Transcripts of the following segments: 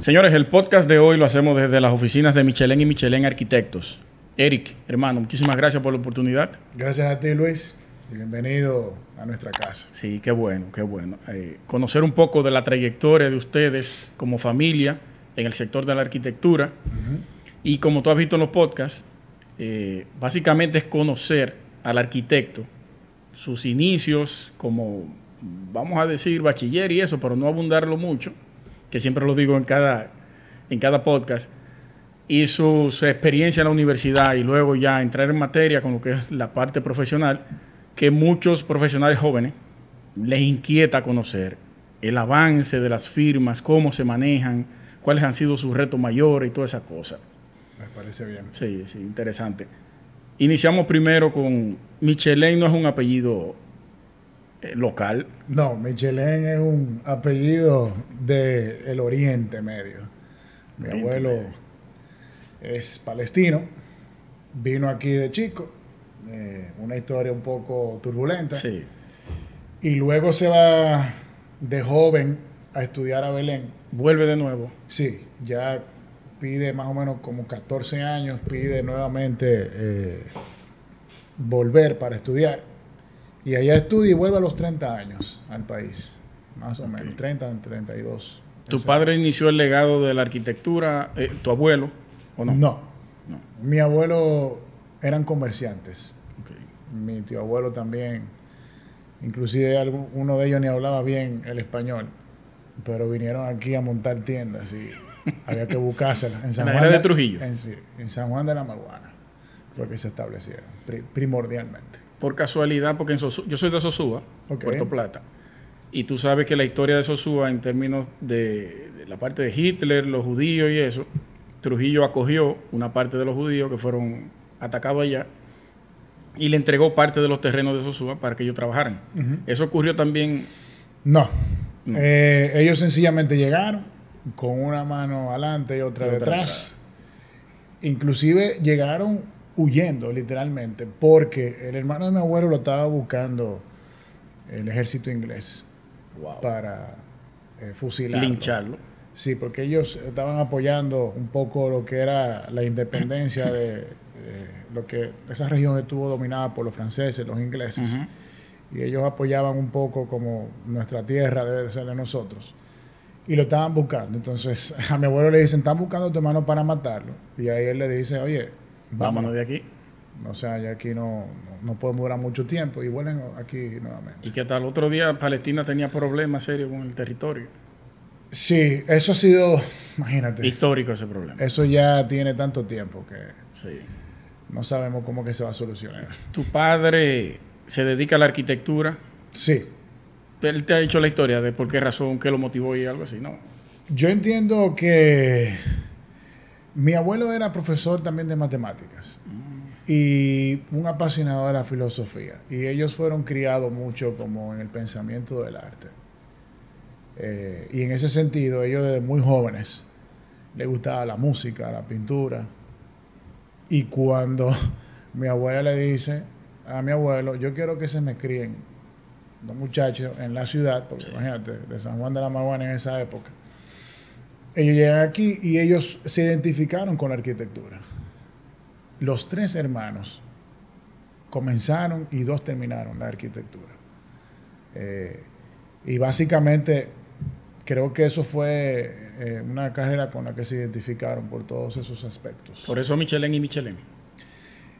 Señores, el podcast de hoy lo hacemos desde las oficinas de Michelin y Michelin Arquitectos. Eric, hermano, muchísimas gracias por la oportunidad. Gracias a ti, Luis. Bienvenido a nuestra casa. Sí, qué bueno, qué bueno. Eh, conocer un poco de la trayectoria de ustedes como familia en el sector de la arquitectura. Y como tú has visto en los podcasts, eh, básicamente es conocer al arquitecto, sus inicios como, vamos a decir, bachiller y eso, pero no abundarlo mucho, que siempre lo digo en cada, en cada podcast, y su, experiencia en la universidad y luego ya entrar en materia con lo que es la parte profesional, que muchos profesionales jóvenes les inquieta conocer el avance de las firmas, cómo se manejan, cuáles han sido sus retos mayores y todas esas cosas. Me parece bien. Sí, sí, interesante. Iniciamos primero con Michelin, no es un apellido local. No, Michelin es un apellido del Oriente Medio. Mi Oriente abuelo Medio. es palestino, vino aquí de chico, eh, una historia un poco turbulenta, Sí. y luego se va de joven a estudiar a Belén. Vuelve de nuevo. Sí, ya pide más o menos como 14 años, pide nuevamente eh, volver para estudiar. Y allá estudia y vuelve a los 30 años al país, más o menos, 30, 32. Tu Ese- padre inició el legado de la arquitectura, eh, tu abuelo, ¿o no? No. No. Mi abuelo eran comerciantes. Mi tío abuelo también. Inclusive uno de ellos ni hablaba bien el español. Pero vinieron aquí a montar tiendas y había que buscárselas. En San la Juan de Trujillo? En, en San Juan de la Maguana fue que se establecieron, pri- primordialmente. Por casualidad, porque en yo soy de Sosúa. Puerto Plata. Y tú sabes que la historia de Sosúa, en términos de, de la parte de Hitler, los judíos y eso, Trujillo acogió una parte de los judíos que fueron atacados allá y le entregó parte de los terrenos de Sosúa para que ellos trabajaran. Eso ocurrió también. No. No. Eh, ellos sencillamente llegaron con una mano adelante y otra Y otra detrás. Inclusive llegaron huyendo, literalmente, porque el hermano de mi abuelo lo estaba buscando el ejército inglés para eh, fusilarlo. lincharlo. Sí, porque ellos estaban apoyando un poco lo que era la independencia de, de lo que esa región estuvo dominada por los franceses, los ingleses y ellos apoyaban un poco como nuestra tierra debe de ser de nosotros. Y lo estaban buscando. Entonces a mi abuelo le dicen, están buscando a tu hermano para matarlo. Y ahí él le dice, oye, Vámonos de aquí. O sea, ya aquí no, no, no podemos durar mucho tiempo y vuelven aquí nuevamente. Y que hasta el otro día Palestina tenía problemas serios con el territorio. Sí, eso ha sido, imagínate, Histórico ese problema. eso ya tiene tanto tiempo que Sí. no sabemos cómo que se va a solucionar. Tu padre se dedica a la arquitectura. Sí, Él te ha dicho la historia de por qué razón, qué lo motivó y algo así, ¿no? Yo entiendo que mi abuelo era profesor también de matemáticas y un apasionado de la filosofía. Y ellos fueron criados mucho como en el pensamiento del arte. Eh, y en ese sentido, ellos desde muy jóvenes les gustaba la música, la pintura. Y cuando mi abuela le dice a mi abuelo, yo quiero que se me críen los muchachos en la ciudad, porque imagínate, de San Juan de la Maguana en esa época. Ellos llegan aquí y ellos se identificaron con la arquitectura. Los tres hermanos comenzaron y dos terminaron la arquitectura. Eh, y básicamente creo que eso fue eh, una carrera con la que se identificaron por todos esos aspectos. Por eso Michelin y Michelin.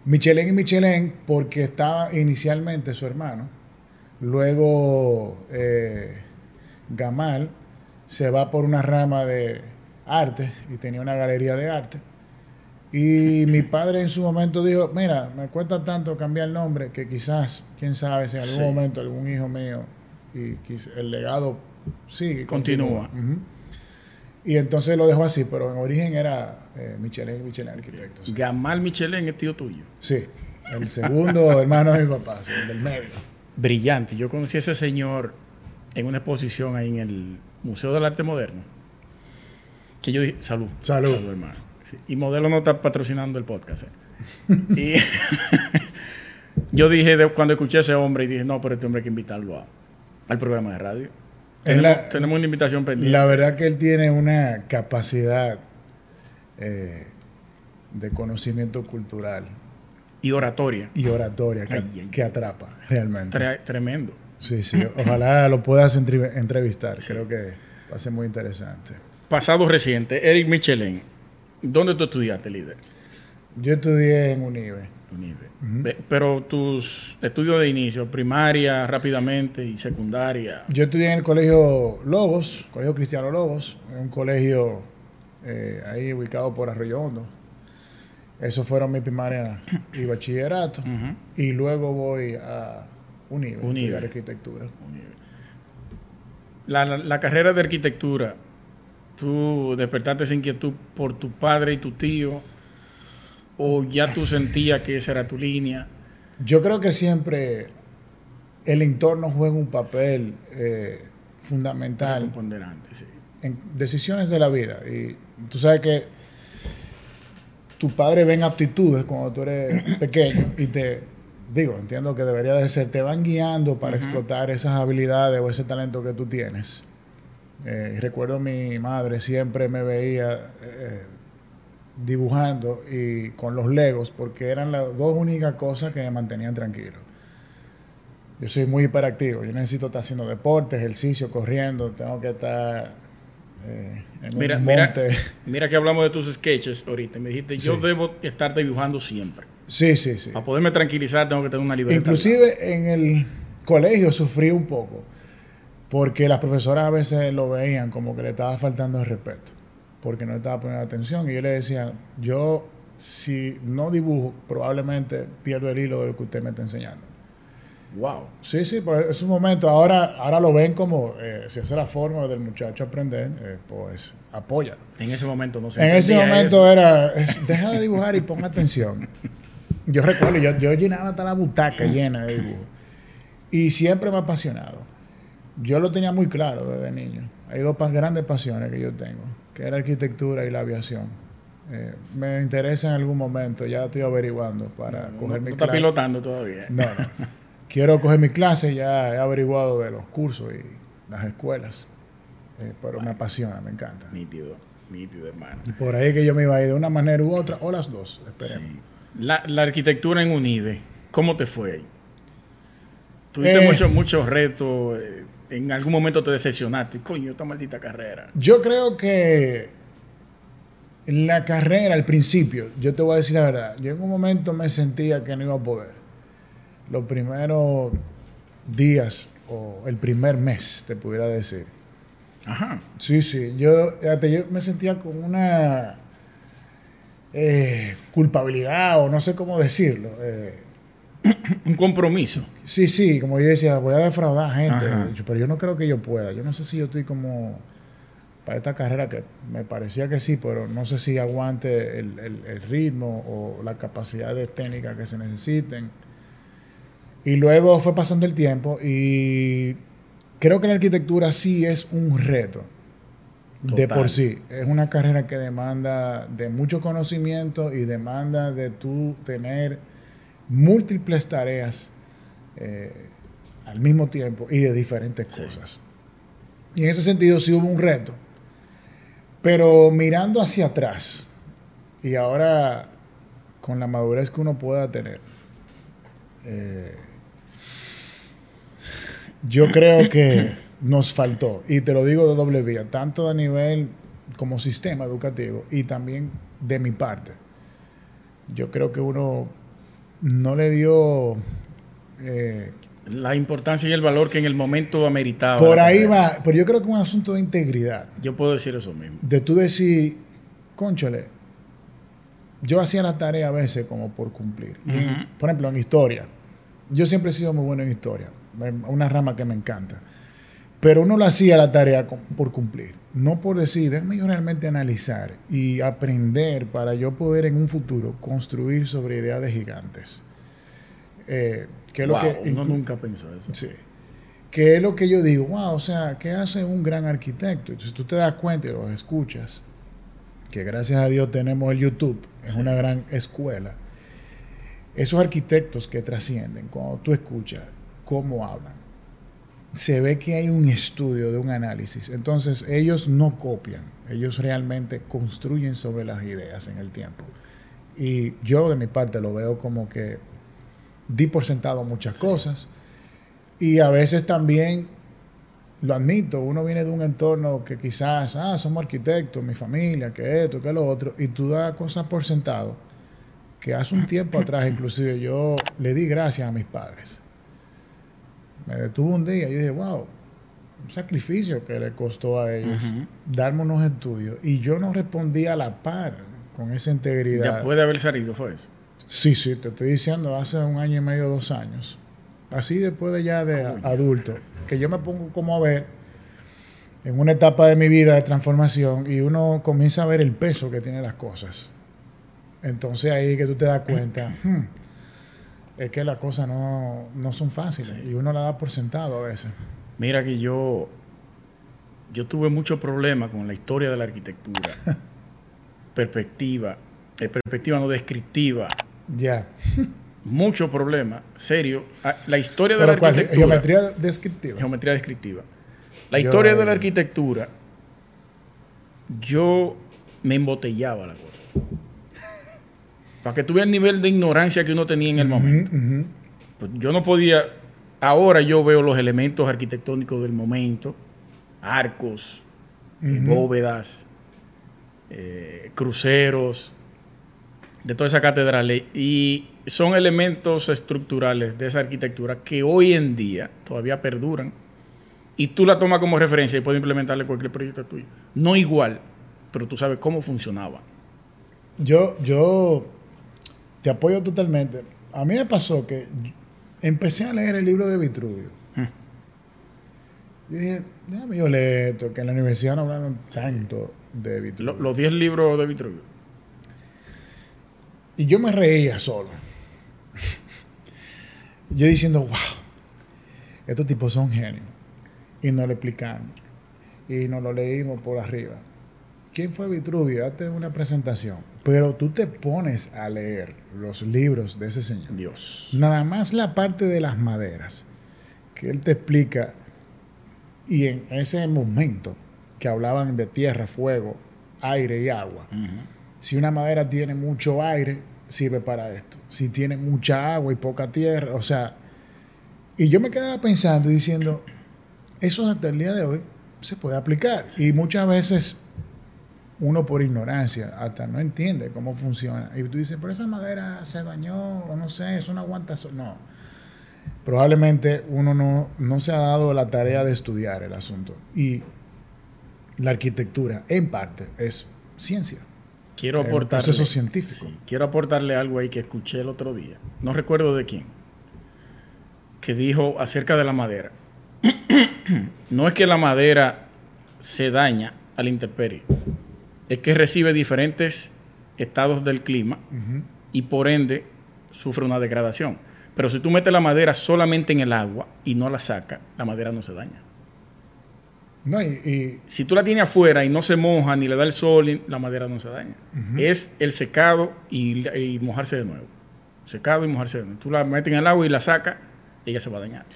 Michelin y Michelin porque estaba inicialmente su hermano. Luego eh, Gamal se va por una rama de arte y tenía una galería de arte. Y mi padre en su momento dijo, mira, me cuesta tanto cambiar el nombre que quizás, quién sabe, si en algún Sí. momento algún hijo mío y el legado sigue. Continúa. Ujú. Y entonces lo dejó así, pero en origen era eh, Michelin Michelin Arquitectos. Gamal Michelin es tío tuyo. Sí, el segundo hermano de mi papá, sí, el del medio. Brillante. Yo conocí a ese señor en una exposición ahí en el Museo del Arte Moderno. Que yo dije, salud. Salud. hermano. Sí. Y Modelo no está patrocinando el podcast. ¿eh? y yo dije, de- cuando escuché a ese hombre, y dije, no, pero este hombre hay que invitarlo a- al programa de radio. Tenemos, la- tenemos una invitación pendiente. La verdad que él tiene una capacidad eh, de conocimiento cultural y oratoria. y oratoria que, Ay, ay, que atrapa realmente. Tre- tremendo. Sí, sí. Ojalá lo puedas entre- entrevistar. Creo que va a ser muy interesante. Pasado reciente, Eric Michelin. ¿Dónde tú estudiaste, líder? Yo estudié en UNIBE. Unive. Ve- Pero tus estudios de inicio, primaria rápidamente y secundaria. Yo estudié en el colegio Lobos, Colegio Cristiano Lobos, un colegio eh, ahí ubicado por Arroyo Hondo. Esos fueron mi primaria y bachillerato. Y luego voy a Unive. estudiar arquitectura. La, la- la carrera de arquitectura, tú despertaste esa inquietud por tu padre y tu tío, o ya tú sentías que esa era tu línea. Yo creo que siempre el entorno juega un papel eh, fundamental sí. en decisiones de la vida. Y tú sabes que tu padre ven aptitudes cuando tú eres pequeño y te, digo, entiendo que debería de ser, te van guiando para explotar esas habilidades o ese talento que tú tienes. Eh, recuerdo mi madre siempre me veía eh, dibujando y con los legos porque eran las dos únicas cosas que me mantenían tranquilo. Yo soy muy hiperactivo, yo necesito estar haciendo deporte, ejercicio, corriendo, tengo que estar eh, en Mira, un mira, monte. mira que hablamos de tus sketches ahorita. Me dijiste, yo Sí. debo estar dibujando siempre. Sí, sí, sí. Para poderme tranquilizar tengo que tener una libertad. Inclusive en el colegio sufrí un poco, porque las profesoras a veces lo veían como que le estaba faltando el respeto, porque no estaba poniendo atención. Y yo le decía, yo si no dibujo, probablemente pierdo el hilo de lo que usted me está enseñando. Wow. Sí, sí, pues es un momento. Ahora, ahora lo ven como, eh, si esa es la forma del muchacho aprender, eh, pues apoya. En ese momento no se En ese momento eso. era, es- deja de dibujar y pon atención. Yo recuerdo, yo, yo llenaba hasta la butaca llena de dibujo. Y siempre me ha apasionado. Yo lo tenía muy claro desde niño. Hay dos grandes pasiones que yo tengo, que es la arquitectura y la aviación. Eh, me interesa en algún momento, ya estoy averiguando para No, coger no mi está clase. pilotando todavía. No, no. Quiero coger mi clase, ya he averiguado de los cursos y las escuelas. Eh, pero me apasiona, me encanta. Nítido, nítido, hermano. Y por ahí que yo me iba a ir de una manera u otra, o las dos, esperemos. Sí. La, la arquitectura en Unive, ¿cómo te fue ahí? Tuviste Eh. muchos muchos retos, eh, en algún momento te decepcionaste. Coño, esta maldita carrera. Yo creo que la carrera, al principio, yo te voy a decir la verdad, yo en un momento me sentía que no iba a poder. Los primeros días o el primer mes, te pudiera decir. Ajá. Sí, sí, yo, yo me sentía con una eh, culpabilidad o no sé cómo decirlo. eh, Un compromiso. Sí, sí, como yo decía, voy a defraudar gente. Ajá. Yo, Pero yo no creo que yo pueda. Yo no sé si yo estoy como para esta carrera que me parecía que sí, pero no sé si aguante el, el- el ritmo o las capacidades técnicas que se necesiten. Y luego fue pasando el tiempo y creo que la arquitectura sí es un reto. De por sí. Es una carrera que demanda de mucho conocimiento y demanda de tú tener múltiples tareas eh, al mismo tiempo y de diferentes Sí. cosas. Y en ese sentido sí hubo un reto. Pero mirando hacia atrás y ahora con la madurez que uno pueda tener, eh, yo creo que nos faltó, y te lo digo de doble vía, tanto a nivel como sistema educativo y también de mi parte. Yo creo que uno no le dio... eh, La importancia y el valor que en el momento ameritaba. por ahí va, pero yo creo que es un asunto de integridad. Yo puedo decir eso mismo. De tú decir, conchole, yo hacía la tarea a veces como por cumplir. Por ejemplo, en historia. Yo siempre he sido muy bueno en historia. Una rama que me encanta. Pero uno lo hacía la tarea por cumplir. No por decir, déjame yo realmente analizar y aprender para yo poder en un futuro construir sobre ideas de gigantes. Eh, que es lo que uno nunca pensó eso. Sí. Que es lo que yo digo, wow, o sea, ¿qué hace un gran arquitecto? Entonces tú te das cuenta y los escuchas, que gracias a Dios tenemos el YouTube, es una gran escuela. Esos arquitectos que trascienden, cuando tú escuchas cómo hablan, se ve que hay un estudio de un análisis. Entonces ellos no copian, ellos realmente construyen sobre las ideas en el tiempo. Y yo de mi parte lo veo como que di por sentado muchas cosas y a veces también lo admito, uno viene de un entorno que quizás, ah, somos arquitectos, mi familia, que esto, que lo otro, y tú das cosas por sentado, que hace un tiempo atrás inclusive yo le di gracias a mis padres. Me detuve un día y yo dije, wow, un sacrificio que le costó a ellos darme unos estudios, y yo no respondí a la par con esa integridad. Ya puede haber salido, fue eso. Sí, sí, te estoy diciendo, hace un año y medio, dos años. Así después de ya de adulto que yo me pongo como a ver en una etapa de mi vida de transformación y uno comienza a ver el peso que tienen las cosas. Entonces ahí que tú te das cuenta, hmm, es que las cosas no, son fáciles y uno la da por sentado a veces. Mira que yo, yo tuve mucho problema con la historia de la arquitectura. perspectiva, eh, perspectiva no descriptiva. Ya mucho problema serio. Ah, la historia de la arquitectura. Geometría descriptiva. Geometría descriptiva. La historia de la arquitectura, yo me embotellaba la cosa. Para que tuviera el nivel de ignorancia que uno tenía en el momento. Pues yo no podía. Ahora yo veo los elementos arquitectónicos del momento: arcos, bóvedas, eh, cruceros, de toda esa catedral. Y son elementos estructurales de esa arquitectura que hoy en día todavía perduran y tú la tomas como referencia y puedes implementarle cualquier proyecto tuyo. No igual, pero tú sabes cómo funcionaba. Yo, yo te apoyo totalmente. A mí me pasó que empecé a leer el libro de Vitruvio. Hmm. Y dije, déjame yo leer esto, que en la universidad no hablaron tanto de Vitruvio. los 10 libros de Vitruvio. Y yo me reía solo. yo diciendo, wow, estos tipos son genios. Y nos lo explicamos. Y nos lo leímos por arriba. ¿Quién fue Vitruvio? Hazte una presentación. Pero tú te pones a leer los libros de ese señor. Dios. Nada más la parte de las maderas. Que él te explica. Y en ese momento que hablaban de tierra, fuego, aire y agua. Si una madera tiene mucho aire, sirve para esto. Si tiene mucha agua y poca tierra, o sea, y yo me quedaba pensando y diciendo, eso hasta el día de hoy se puede aplicar. Y muchas veces uno por ignorancia hasta no entiende cómo funciona. Y tú dices, pero esa madera se dañó, o no sé, eso no aguanta. No. Probablemente uno no, no se ha dado la tarea de estudiar el asunto. Y la arquitectura, en parte, es ciencia. Quiero aportarle. científico. quiero aportarle algo ahí que escuché el otro día. No recuerdo de quién. Que dijo acerca de la madera. no es que la madera se daña a la intemperie. Es que recibe diferentes estados del clima y por ende sufre una degradación. Pero si tú metes la madera solamente en el agua y no la sacas, la madera no se daña. No, y, si tú la tienes afuera y no se moja ni le da el sol, la madera no se daña. Es el secado y, mojarse de nuevo. Secado y mojarse de nuevo. Tú la metes en el agua y la sacas, ella se va a dañar.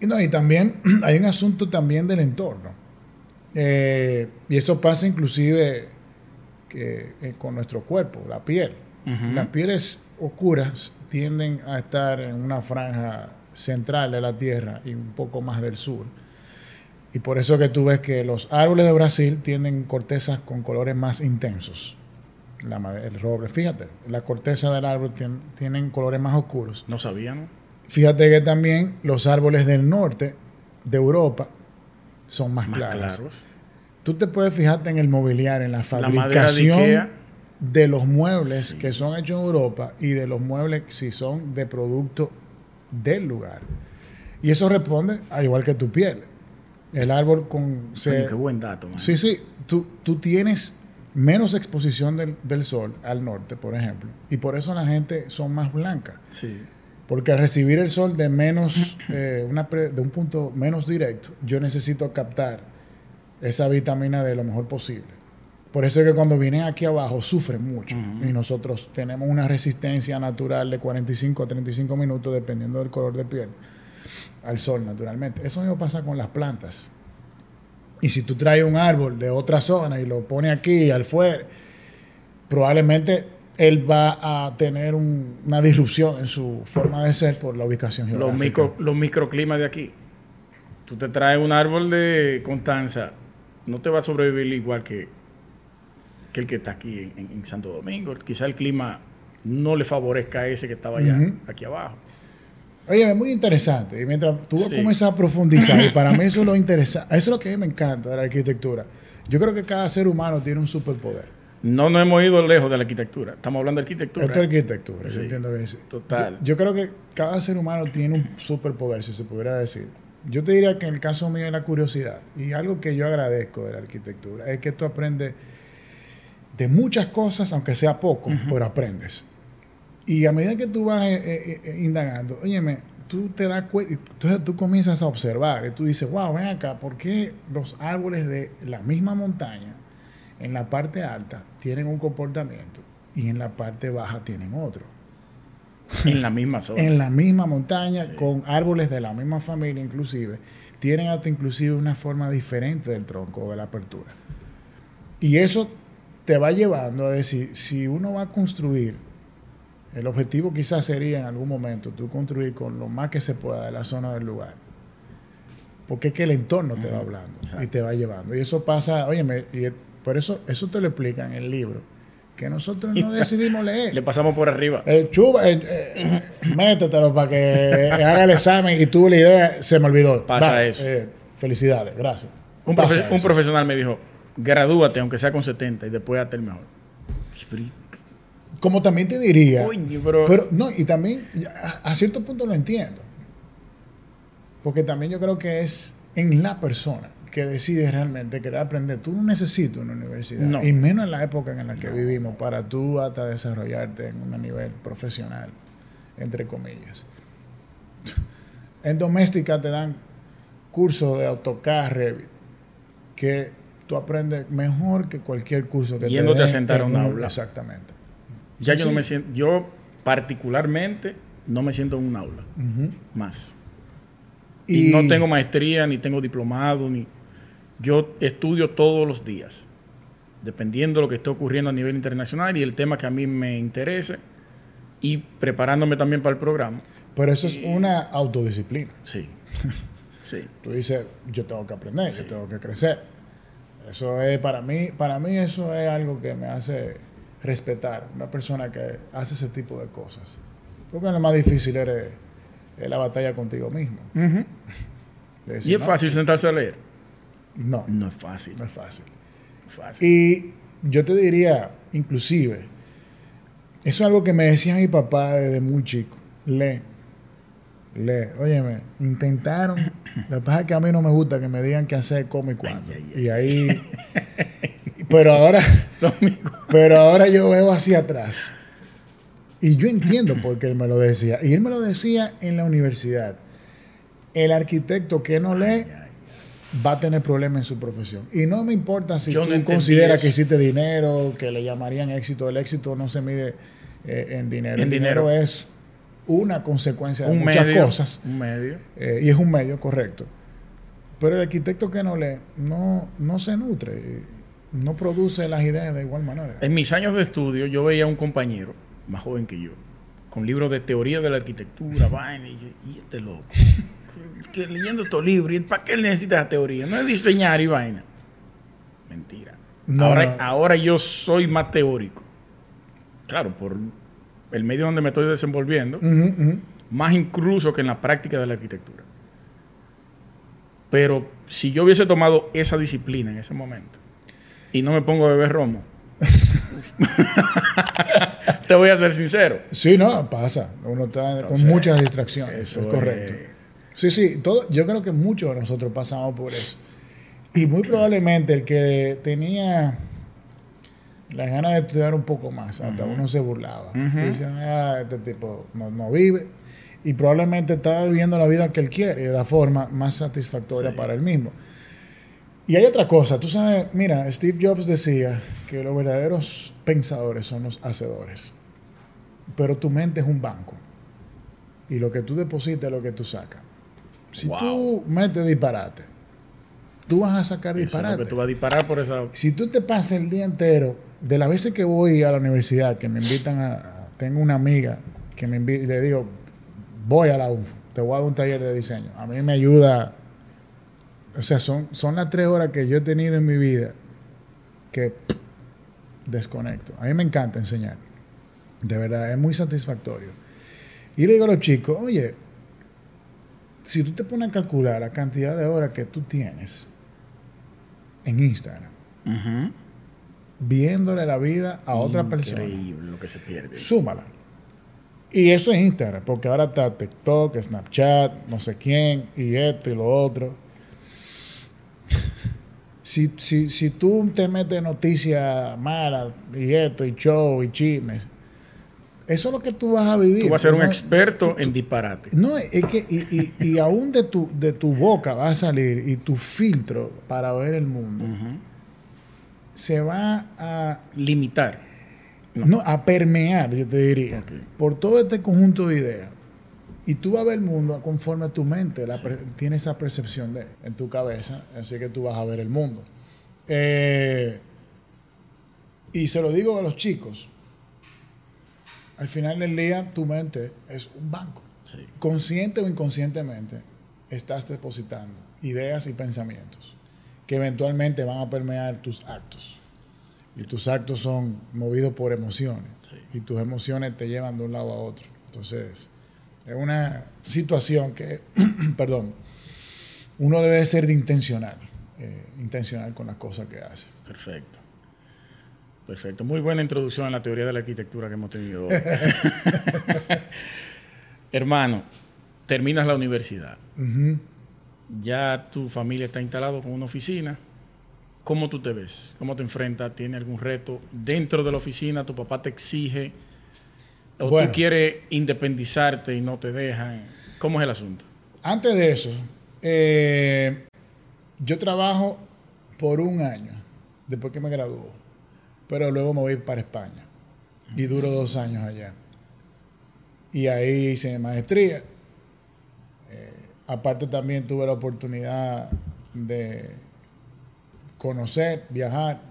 Y, no, y también hay un asunto también del entorno. Eh, y eso pasa inclusive que, eh, con nuestro cuerpo, la piel. Las pieles oscuras tienden a estar en una franja central de la Tierra y un poco más del sur y por eso que tú ves que los árboles de Brasil tienen cortezas con colores más intensos. La, el roble, fíjate, la corteza del árbol tienen colores más oscuros. No sabía, ¿no? Fíjate que también los árboles del norte de Europa son más, claros. Tú te puedes fijarte en el mobiliario, en la fabricación de, los muebles que son hechos en Europa y de los muebles si son de producto del lugar. Y eso responde al igual que tu piel. El árbol con... qué buen dato. Sí, sí. Tú, tú tienes menos exposición del, sol al norte, por ejemplo. Y por eso la gente son más blancas. Sí. Porque al recibir el sol de menos, eh, una de un punto menos directo, yo necesito captar esa vitamina de lo mejor posible. Por eso es que cuando vienen aquí abajo sufren mucho. Y nosotros tenemos una resistencia natural de 45 a 35 minutos dependiendo del color de piel al sol naturalmente. Eso mismo pasa con las plantas. Y si tú traes un árbol de otra zona y lo pones aquí al fuera, probablemente él va a tener una disrupción en su forma de ser por la ubicación geográfica. Los, micro, los microclimas de aquí. Tú te traes un árbol de Constanza, no te va a sobrevivir igual que, que el que está aquí en, Santo Domingo. Quizá el clima no le favorezca a ese que estaba allá, aquí abajo. Oye, es muy interesante. Y mientras tú comienzas a profundizar, y para mí eso es lo interesante, eso es lo que a mí me encanta de la arquitectura. Yo creo que cada ser humano tiene un superpoder. No nos hemos ido lejos de la arquitectura. Estamos hablando de arquitectura. Esto es arquitectura, sí. entiendo que sí. Total. Yo, creo que cada ser humano tiene un superpoder, si se pudiera decir. Yo te diría que en el caso mío es la curiosidad. Y algo que yo agradezco de la arquitectura es que tú aprendes de muchas cosas, aunque sea poco, pero aprendes. Y a medida que tú vas eh, eh, eh, indagando, óyeme, tú te das cuenta, entonces tú comienzas a observar y tú dices, wow, ven acá, ¿por qué los árboles de la misma montaña en la parte alta tienen un comportamiento y en la parte baja tienen otro. En la misma zona. en la misma montaña, con árboles de la misma familia inclusive, tienen hasta inclusive una forma diferente del tronco o de la apertura. Y eso te va llevando a decir, si uno va a construir, el objetivo quizás sería en algún momento tú construir con lo más que se pueda de la zona del lugar. Porque es que el entorno te va hablando y te va llevando. Y eso pasa, oye, por eso, eso te lo explica en el libro, que nosotros no decidimos leer. Le pasamos por arriba. El chuba, eh, métetelo para que haga el examen y tuve la idea, se me olvidó. Pasa eso. Eh, felicidades, gracias. Un, profesional me dijo, gradúate aunque sea con 70 y después hazte el mejor. Como también te diría. pero... no, y también a cierto punto lo entiendo. Porque también yo creo que es en la persona que decides realmente querer aprender. Tú no necesitas una universidad. Y menos en la época en la que vivimos para tú hasta desarrollarte en un nivel profesional, entre comillas. En doméstica te dan cursos de AutoCAD, Revit, que tú aprendes mejor que cualquier curso que Yéndote te a sentar en un aula. Exactamente. Ya yo no me siento, yo particularmente no me siento en un aula. Más. y, no tengo maestría, ni tengo diplomado, ni yo estudio todos los días, dependiendo de lo que esté ocurriendo a nivel internacional y el tema que a mí me interese y preparándome también para el programa. Pero eso es una autodisciplina. Sí. sí. Tú dices, yo tengo que aprender, yo tengo que crecer. Eso es para mí, para mí eso es algo que me hace respetar una persona que hace ese tipo de cosas. Porque lo más difícil es, la batalla contigo mismo. y es fácil sentarse a leer. No. No es fácil. No es fácil. Y yo te diría, inclusive, eso es algo que me decía mi papá desde muy chico. Lee. Lee. Óyeme, intentaron. La verdad es que a mí no me gusta que me digan qué hacer, cómo y cuándo. Y ahí. pero ahora. pero ahora yo veo hacia atrás. Y yo entiendo por qué él me lo decía. Y él me lo decía en la universidad. El arquitecto que no lee va a tener problemas en su profesión. Y no me importa si tú consideras que hiciste dinero, que le llamarían éxito. El éxito no se mide eh, en dinero. el dinero, es una consecuencia de muchas cosas. Un medio. Eh, y es un medio, correcto. Pero el arquitecto que no lee, no, no se nutre, no produce las ideas de igual manera. En mis años de estudio, yo veía a un compañero, más joven que yo, con libros de teoría de la arquitectura, vaina, y, y este loco que leyendo estos libros, ¿para qué él necesita esa teoría? No es diseñar y vaina. Mentira. ahora, ahora yo soy más teórico. Claro, por el medio donde me estoy desenvolviendo, más incluso que en la práctica de la arquitectura. Pero si yo hubiese tomado esa disciplina en ese momento y no me pongo a beber romo, te voy a ser sincero. Sí, no, pasa. Uno está con muchas distracciones. Eso es correcto. Sí, sí, todo, yo creo que muchos de nosotros pasamos por eso. Y muy probablemente el que tenía las ganas de estudiar un poco más, hasta uno se burlaba. Dicen, ah, este tipo no, vive. Y probablemente estaba viviendo la vida que él quiere, de la forma más satisfactoria para él mismo. Y hay otra cosa, tú sabes, mira, Steve Jobs decía que los verdaderos pensadores son los hacedores. Pero tu mente es un banco. Y lo que tú depositas es lo que tú sacas. Si tú metes disparate, tú vas a sacar disparate. tú vas a disparar por esa. Si tú te pasas el día entero, de las veces que voy a la universidad, que me invitan a. Tengo una amiga que me invita y le digo, voy a la UNFO, te voy a dar un taller de diseño. A mí me ayuda. O sea, son, son las tres horas que yo he tenido en mi vida que desconecto. A mí me encanta enseñar. De verdad, es muy satisfactorio. Y le digo a los chicos, oye, si tú te pones a calcular la cantidad de horas que tú tienes en Instagram, viéndole la vida a otra persona. Increíble lo que se pierde. Súmala. Y eso es Instagram, porque ahora está TikTok, Snapchat, no sé quién, y esto y lo otro. Si, si, si tú te metes noticias malas, y esto, y show, y chismes, eso es lo que tú vas a vivir. Tú vas a ser un experto en disparate. No, es que, y, y, y, aún de tu, de tu boca va a salir y tu filtro para ver el mundo se va a limitar. No. a permear, yo te diría, por todo este conjunto de ideas. Y tú vas a ver el mundo conforme a tu mente la tiene esa percepción de en tu cabeza, así que tú vas a ver el mundo. Eh, y se lo digo a los chicos, al final del día tu mente es un banco. Consciente o inconscientemente estás depositando ideas y pensamientos que eventualmente van a permear tus actos. Y tus actos son movidos por emociones. Y tus emociones te llevan de un lado a otro. Entonces, es una situación que, perdón, uno debe ser de intencional. Eh, intencional con las cosas que hace. Perfecto. Perfecto. Muy buena introducción a la teoría de la arquitectura que hemos tenido hoy. Hermano, terminas la universidad. Ya tu familia está instalado con una oficina. ¿Cómo tú te ves? ¿Cómo te enfrentas? ¿Tiene algún reto dentro de la oficina? ¿Tu papá te exige? ¿O tú quieres independizarte y no te dejan? ¿Cómo es el asunto? Antes de eso, eh, yo trabajo por un año después que me graduó pero luego me voy para España y duro dos años allá. Y ahí hice maestría. Eh, aparte también tuve la oportunidad de conocer, viajar,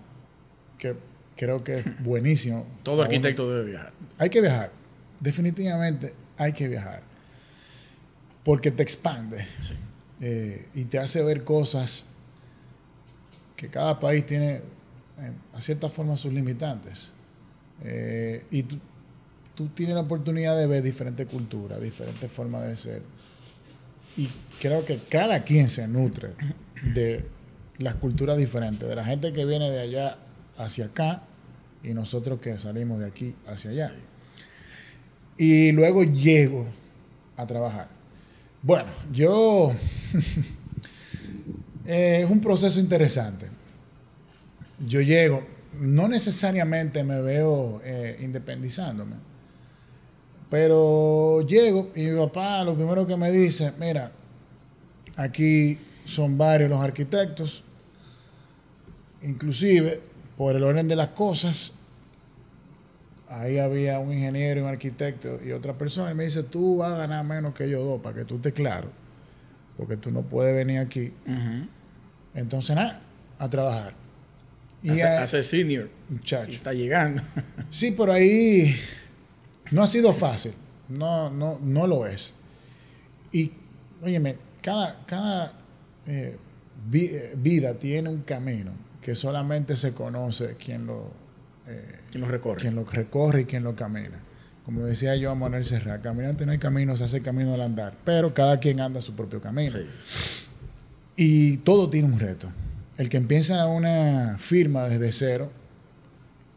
que creo que es buenísimo. Todo arquitecto debe viajar. Hay que viajar, definitivamente hay que viajar, porque te expande eh, y te hace ver cosas que cada país tiene a cierta forma sus limitantes. Eh, y tú, tú, tienes la oportunidad de ver diferentes culturas, diferentes formas de ser. Y creo que cada quien se nutre de las culturas diferentes, de la gente que viene de allá hacia acá y nosotros que salimos de aquí hacia allá. Y luego llego a trabajar. Bueno, yo... es un proceso interesante yo llego, no necesariamente me veo eh, independizándome, pero llego y mi papá lo primero que me dice, mira, aquí son varios los arquitectos, inclusive por el orden de las cosas, ahí había un ingeniero, un arquitecto y otra persona, y me dice, tú vas a ganar menos que yo dos, para que tú estés claro, porque tú no puedes venir aquí. Entonces, nada, a trabajar. Y hace, senior. Muchacho. está llegando. sí, por ahí no ha sido fácil. No, no, no lo es. Y, óyeme, cada, cada eh, eh, vida tiene un camino que solamente se conoce quien lo, eh, lo recorre. Quien lo recorre y quien lo camina. Como decía yo a Manuel Serra, caminante no hay camino, se hace camino al andar. Pero cada quien anda su propio camino. Y todo tiene un reto el que empieza una firma desde cero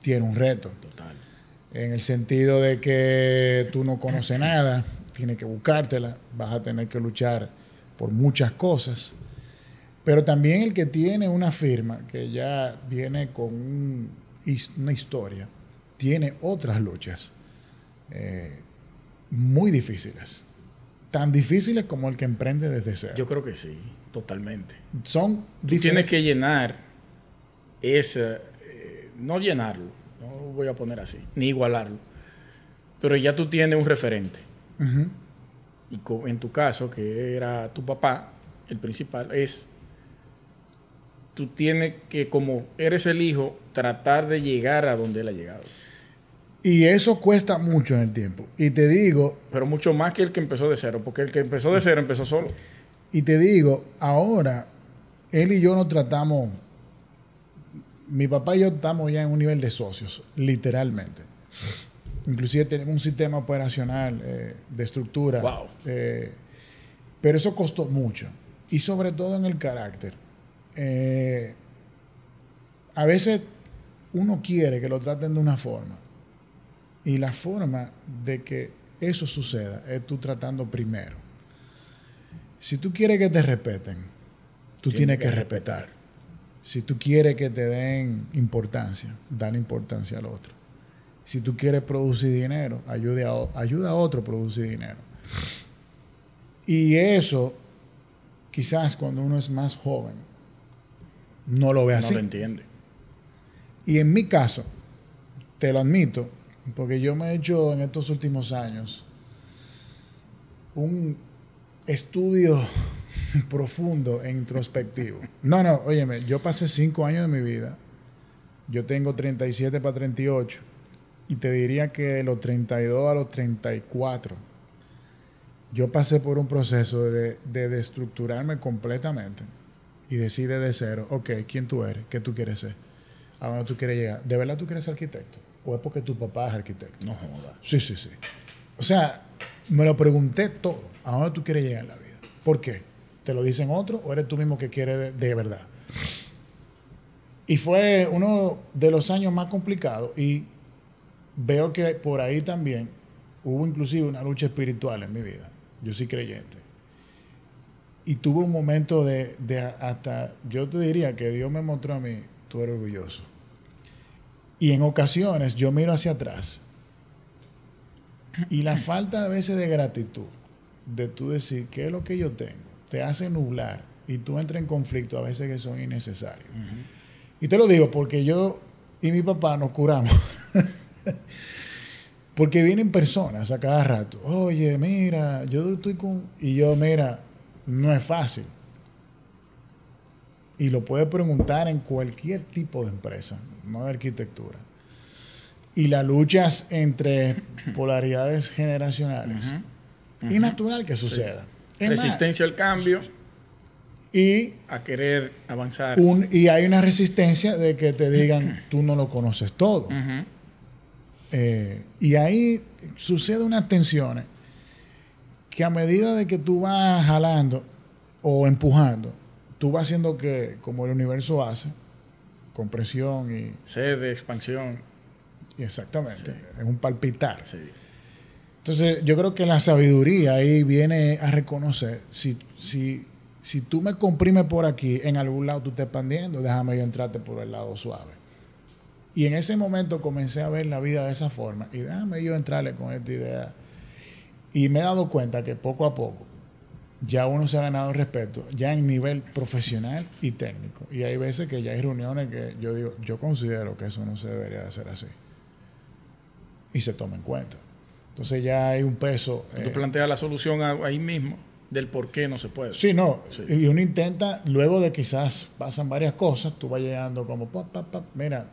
tiene un reto. Total. En el sentido de que tú no conoces nada, tienes que buscártela, vas a tener que luchar por muchas cosas. Pero también el que tiene una firma que ya viene con una historia, tiene otras luchas eh, muy difíciles. Tan difíciles como el que emprende desde cero. Yo creo que sí. Totalmente. Son Tú tienes que llenar ese, eh, no llenarlo, no lo voy a poner así, ni igualarlo, pero ya tú tienes un referente. y en tu caso, que era tu papá, el principal, es tú tienes que, como eres el hijo, tratar de llegar a donde él ha llegado. Y eso cuesta mucho en el tiempo. Y te digo... Pero mucho más que el que empezó de cero, porque el que empezó de cero empezó solo. Y te digo, ahora, él y yo nos tratamos, mi papá y yo estamos ya en un nivel de socios, literalmente. Inclusive tenemos un sistema operacional eh, de estructura. Wow. Eh, pero eso costó mucho. Y sobre todo en el carácter. Eh, a veces uno quiere que lo traten de una forma. Y la forma de que eso suceda es tú tratando primero. Si tú quieres que te respeten, tú tienes que, respetar. Si tú quieres que te den importancia, dale importancia al otro. Si tú quieres producir dinero, ayuda a, ayuda a otro a producir dinero. Y eso, quizás cuando uno es más joven, no lo ve así. No lo entiende. Y en mi caso, te lo admito, porque yo me he hecho en estos últimos años un estudio profundo e introspectivo. No, no, óyeme, yo pasé cinco años de mi vida. Yo tengo 37 para 38. Y te diría que de los 32 a los 34, yo pasé por un proceso de, de destructurarme completamente y decir de cero, ok, ¿quién tú eres? ¿Qué tú quieres ser? ¿A dónde tú quieres llegar? ¿De verdad tú quieres ser arquitecto? ¿O es porque tu papá es arquitecto? No joda. Sí, sí, sí. O sea, me lo pregunté todo. ¿A dónde tú quieres llegar en la vida? ¿Por qué? ¿Te lo dicen otros o eres tú mismo que quieres de, verdad? Y fue uno de los años más complicados y veo que por ahí también hubo inclusive una lucha espiritual en mi vida. Yo soy creyente. Y tuve un momento de, de hasta, yo te diría que Dios me mostró a mí, tú eres orgulloso. Y en ocasiones yo miro hacia atrás y la falta a veces de gratitud, de tú decir, ¿qué es lo que yo tengo? Te hace nublar y tú entras en conflicto a veces que son innecesarios. Y te lo digo porque yo y mi papá nos curamos. porque vienen personas a cada rato. Oye, mira, yo estoy con... Y yo, mira, no es fácil. Y lo puedes preguntar en cualquier tipo de empresa, no de arquitectura. Y las luchas entre polaridades generacionales. Y natural que suceda. Resistencia al cambio. Y a querer avanzar. y hay una resistencia de que te digan, tú no lo conoces todo. Eh, y ahí sucede unas tensiones que a medida de que tú vas jalando o empujando, tú vas haciendo que, como el universo hace, compresión y... Sede, expansión. exactamente, es un palpitar. Entonces, yo creo que la sabiduría ahí viene a reconocer, si, si, si tú me comprimes por aquí, en algún lado tú estás expandiendo, déjame yo entrarte por el lado suave. Y en ese momento comencé a ver la vida de esa forma y déjame yo entrarle con esta idea y me he dado cuenta que poco a poco ya uno se ha ganado el respeto, ya en nivel profesional y técnico. Y hay veces que ya hay reuniones que yo digo, yo considero que eso no se debería de hacer así. Y se toma en cuenta. Entonces ya hay un peso. Tú eh, planteas la solución ahí mismo del por qué no se puede. Sí, no. Y uno intenta, luego de quizás pasan varias cosas, tú vas llegando como, pap, pap, pap, mira,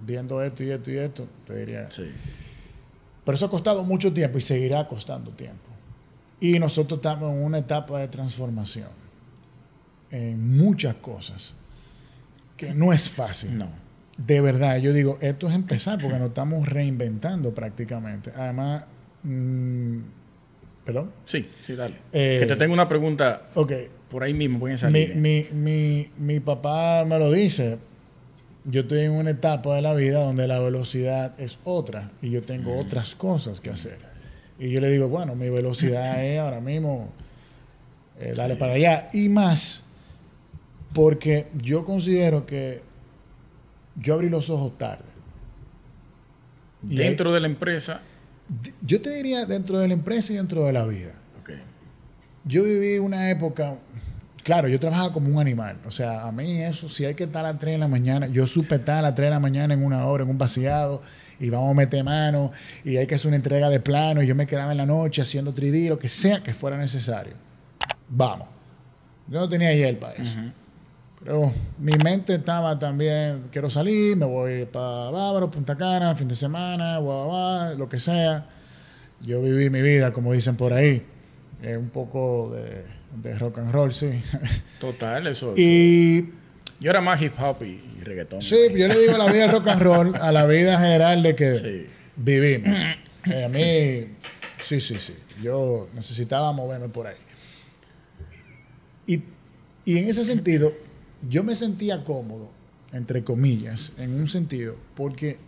viendo esto y esto y esto, te diría. Sí. Pero eso ha costado mucho tiempo y seguirá costando tiempo. Y nosotros estamos en una etapa de transformación en muchas cosas que no es fácil. No. De verdad, yo digo, esto es empezar porque nos estamos reinventando prácticamente. Además, mm, ¿perdón? Sí, sí, dale. Eh, que te tengo una pregunta ok por ahí mismo, voy a Mi, mi, mi, mi papá me lo dice, yo estoy en una etapa de la vida donde la velocidad es otra y yo tengo otras cosas que hacer. Y yo le digo, bueno, mi velocidad es ahora mismo eh, dale para allá. Y más, porque yo considero que yo abrí los ojos tarde. Dentro de la empresa. Yo te diría dentro de la empresa y dentro de la vida. Yo viví una época claro, yo trabajaba como un animal. O sea, a mí eso, si hay que estar a las 3 de la mañana, yo supe estar a las 3 de la mañana en una obra, en un vaciado, y vamos a meter mano, y hay que hacer una entrega de plano, y yo me quedaba en la noche haciendo 3D, lo que sea que fuera necesario. Vamos. Yo no tenía hiel para eso. Pero mi mente estaba también, quiero salir, me voy para Bávaro, Punta Cana, fin de semana, guau, guau, lo que sea. Yo viví mi vida, como dicen por ahí. Eh, un poco de, de rock and roll, sí. Total, eso. y Yo era más hip hop y, y reggaetón. sí, yo le digo la vida del rock and roll, a la vida general de que Sí. vivimos. Eh, a mí, sí, sí, sí. Yo necesitaba moverme por ahí. Y, y en ese sentido, yo me sentía cómodo, entre comillas, en un sentido, porque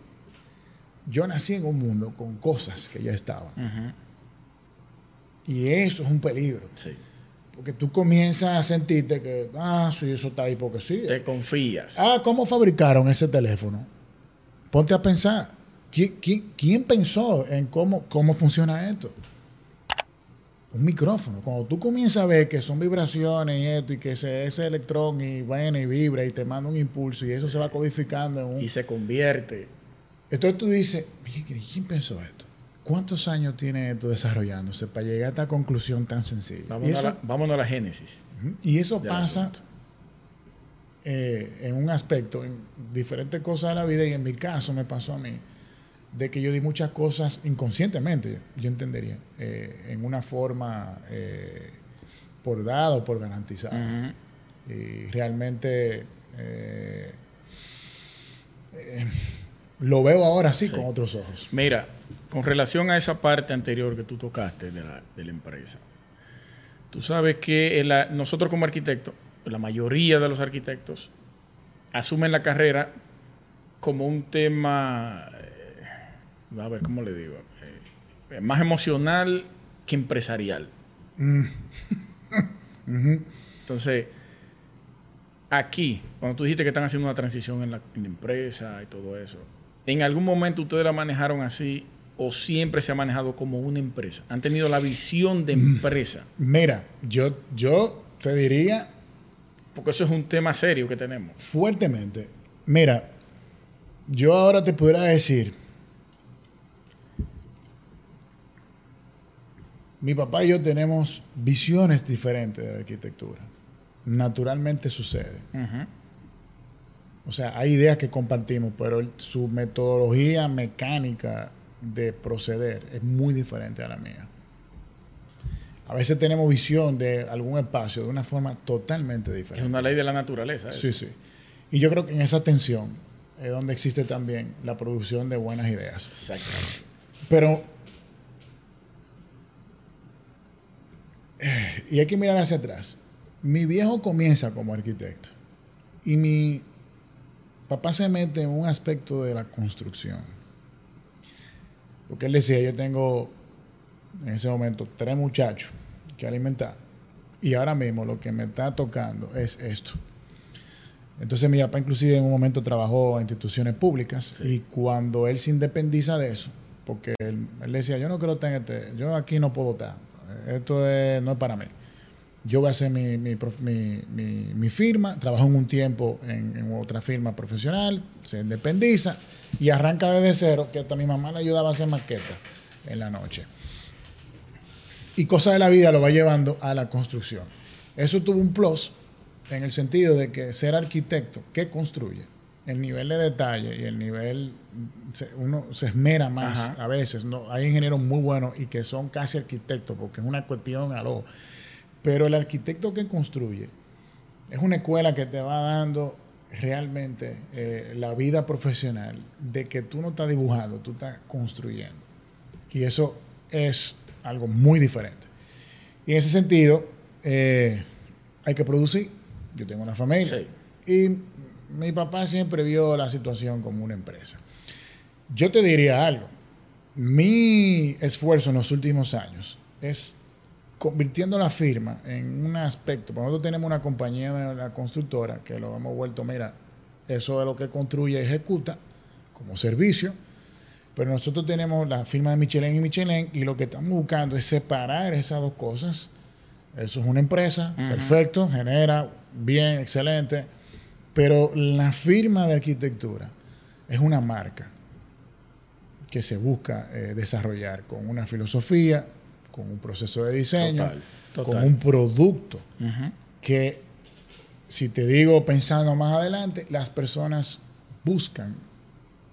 yo nací en un mundo con cosas que ya estaban. Y eso es un peligro. Sí. Porque tú comienzas a sentirte que, ah, sí, eso está ahí porque sí. Te confías. Ah, ¿cómo fabricaron ese teléfono? Ponte a pensar. ¿Quién, quién, quién pensó en cómo, cómo funciona esto? Un micrófono. Cuando tú comienzas a ver que son vibraciones y esto, y que ese, ese electrón y viene y vibra y te manda un impulso y eso se va codificando en un... Y se convierte. Entonces tú dices, "Oye, ¿quién pensó esto? ¿Cuántos años tiene esto desarrollándose para llegar a esta conclusión tan sencilla? Vámonos, a, la, vámonos a la génesis. Y eso pasa eh, en un aspecto, en diferentes cosas de la vida, y en mi caso me pasó a mí, de que yo di muchas cosas inconscientemente, yo entendería, eh, en una forma eh, por dada o por garantizada. Y realmente eh, lo veo ahora sí, Sí. con otros ojos. Mira, con relación a esa parte anterior que tú tocaste de la, de la empresa, tú sabes que la- nosotros como arquitectos, la mayoría de los arquitectos, asumen la carrera como un tema, a ver, ¿cómo le digo? Eh, más emocional que empresarial. Entonces, aquí, cuando tú dijiste que están haciendo una transición en la, en la empresa y todo eso, ¿en algún momento ustedes la manejaron así o siempre se ha manejado como una empresa? ¿Han tenido la visión de empresa? Mira, yo, yo te diría Porque eso es un tema serio que tenemos. fuertemente, mira, yo ahora te pudiera decir, mi papá y yo tenemos visiones diferentes de la arquitectura. Naturalmente sucede. O sea, hay ideas que compartimos, pero su metodología mecánica de proceder es muy diferente a la mía. A veces tenemos visión de algún espacio de una forma totalmente Es diferente. una ley de la naturaleza. eso. Sí, sí. Y yo creo que en esa tensión es donde existe también la producción de buenas ideas. Exactamente. Pero. eh, Y hay que mirar hacia atrás. Mi viejo comienza como arquitecto. Y mi papá se mete en un aspecto de la construcción. Porque él decía: Yo tengo en ese momento tres muchachos que alimentar. Y ahora mismo lo que me está tocando es esto. Entonces mi papá inclusive en un momento trabajó en instituciones públicas Sí. y cuando él se independiza de eso, porque él, él decía, yo no quiero estar en este, yo aquí no puedo estar, esto es- no es para mí. Yo voy a hacer mi, mi, mi- firma, trabajó en un tiempo en, otra firma profesional, se independiza y arranca desde cero, que hasta mi mamá le ayudaba a hacer maquetas en la noche. Y cosas de la vida lo va llevando a la construcción. Eso tuvo un plus en el sentido de que ser arquitecto, ¿qué construye? El nivel de detalle y el nivel, se- uno se esmera más Ajá. a veces. ¿no? Hay ingenieros muy buenos y que son casi arquitectos porque es una cuestión a lo. Pero el arquitecto que construye es una escuela que te va dando realmente eh, la vida profesional de que tú no estás dibujando, tú estás construyendo. Y eso es algo muy diferente. Y en ese sentido, eh, hay que producir. Yo tengo una familia. Sí. Y mi papá siempre vio la situación como una empresa. Yo te diría algo. Mi esfuerzo en los últimos años es convirtiendo la firma en un aspecto. porque Nosotros tenemos una compañía de la constructora que lo hemos vuelto, mira, eso es lo que construye y ejecuta como servicio. Pero nosotros tenemos la firma de Michelin y Michelin y lo que estamos buscando es separar esas dos cosas Eso es una empresa, perfecto, genera bien, excelente, pero la firma de arquitectura es una marca que se busca eh, desarrollar con una filosofía, con un proceso de diseño, con un producto que, si te digo pensando más adelante, las personas buscan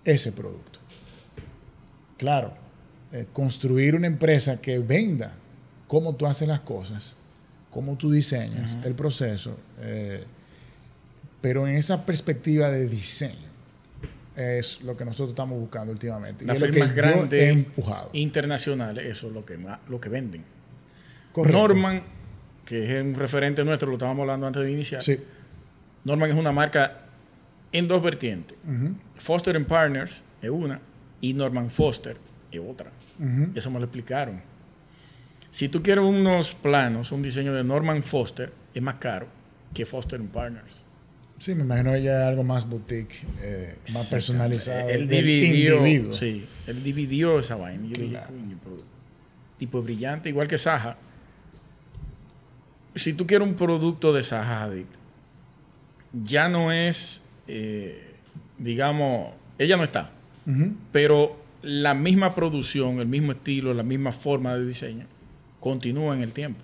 ese producto. Claro, eh, construir una empresa que venda cómo tú haces las cosas, cómo tú diseñas el proceso, eh, pero en esa perspectiva de diseño es lo que nosotros estamos buscando últimamente. Las firmas grandes internacionales, eso es lo que, lo que venden. Norman, que es un referente nuestro, lo estábamos hablando antes de iniciar. Sí. Norman es una marca en dos vertientes. Foster and Partners es una y Norman Foster es otra. Eso me lo explicaron. Si tú quieres unos planos, un diseño de Norman Foster, es más caro que Foster and Partners. Sí, me imagino ya algo más boutique, eh, más personalizado. Él dividió, sí, él dividió esa vaina. Yo dije, tipo brillante, igual que Saja. Si tú quieres un producto de Saja Hadid, ya no es, eh, digamos, ella no está, pero la misma producción, el mismo estilo, la misma forma de diseño, continúa en el tiempo.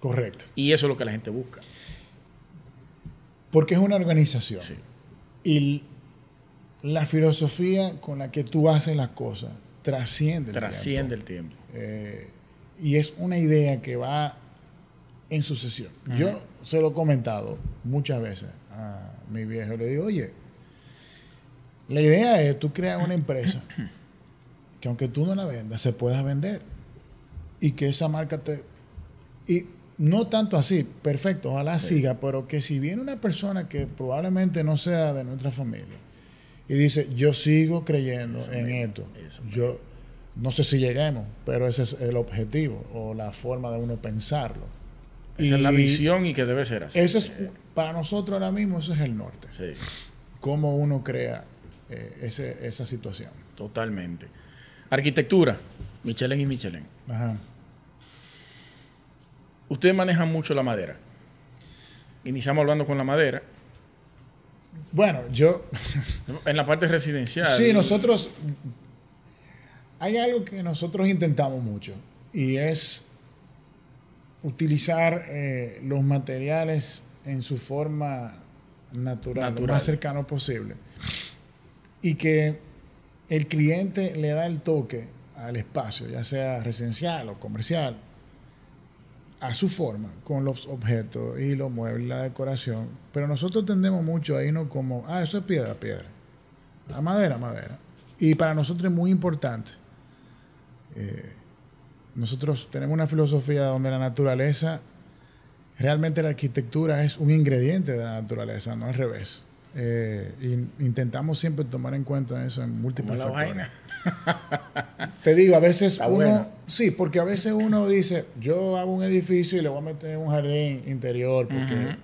Correcto. Y eso es lo que la gente busca. Porque es una organización. Sí. Y la filosofía con la que tú haces las cosas trasciende el trasciende el tiempo. Eh, y es una idea que va en sucesión. Yo se lo he comentado muchas veces a mi viejo. Le digo, oye, la idea es tú creas una empresa que aunque tú no la vendas, se pueda vender. Y que esa marca te... Y no tanto así, perfecto, ojalá siga, pero que si viene una persona que probablemente no sea de nuestra familia y dice, yo sigo creyendo en esto, yo no sé si lleguemos, pero ese es el objetivo o la forma de uno pensarlo. Esa es la visión y que debe ser así. Eso es, para nosotros ahora mismo, eso es el norte. Sí. Cómo uno crea eh, ese, esa situación. Totalmente. Arquitectura, Michelin y Michelin. Ajá. Ustedes manejan mucho la madera. Iniciamos hablando con la madera. Bueno, yo... en la parte residencial. Sí, nosotros... Hay algo que nosotros intentamos mucho y es utilizar eh, los materiales en su forma natural, lo más cercano posible. Y que el cliente le da el toque al espacio, ya sea residencial o comercial, a su forma, con los objetos y los muebles, la decoración. Pero nosotros tendemos mucho a irnos como, ah, eso es piedra, piedra. A madera, madera. Y para nosotros es muy importante. Eh, nosotros tenemos una filosofía donde la naturaleza, realmente la arquitectura es un ingrediente de la naturaleza, no al revés. Eh, intentamos siempre tomar en cuenta eso en múltiples la factores. Te digo, a veces uno, sí, porque a veces uno dice, yo hago un edificio y le voy a meter un jardín interior porque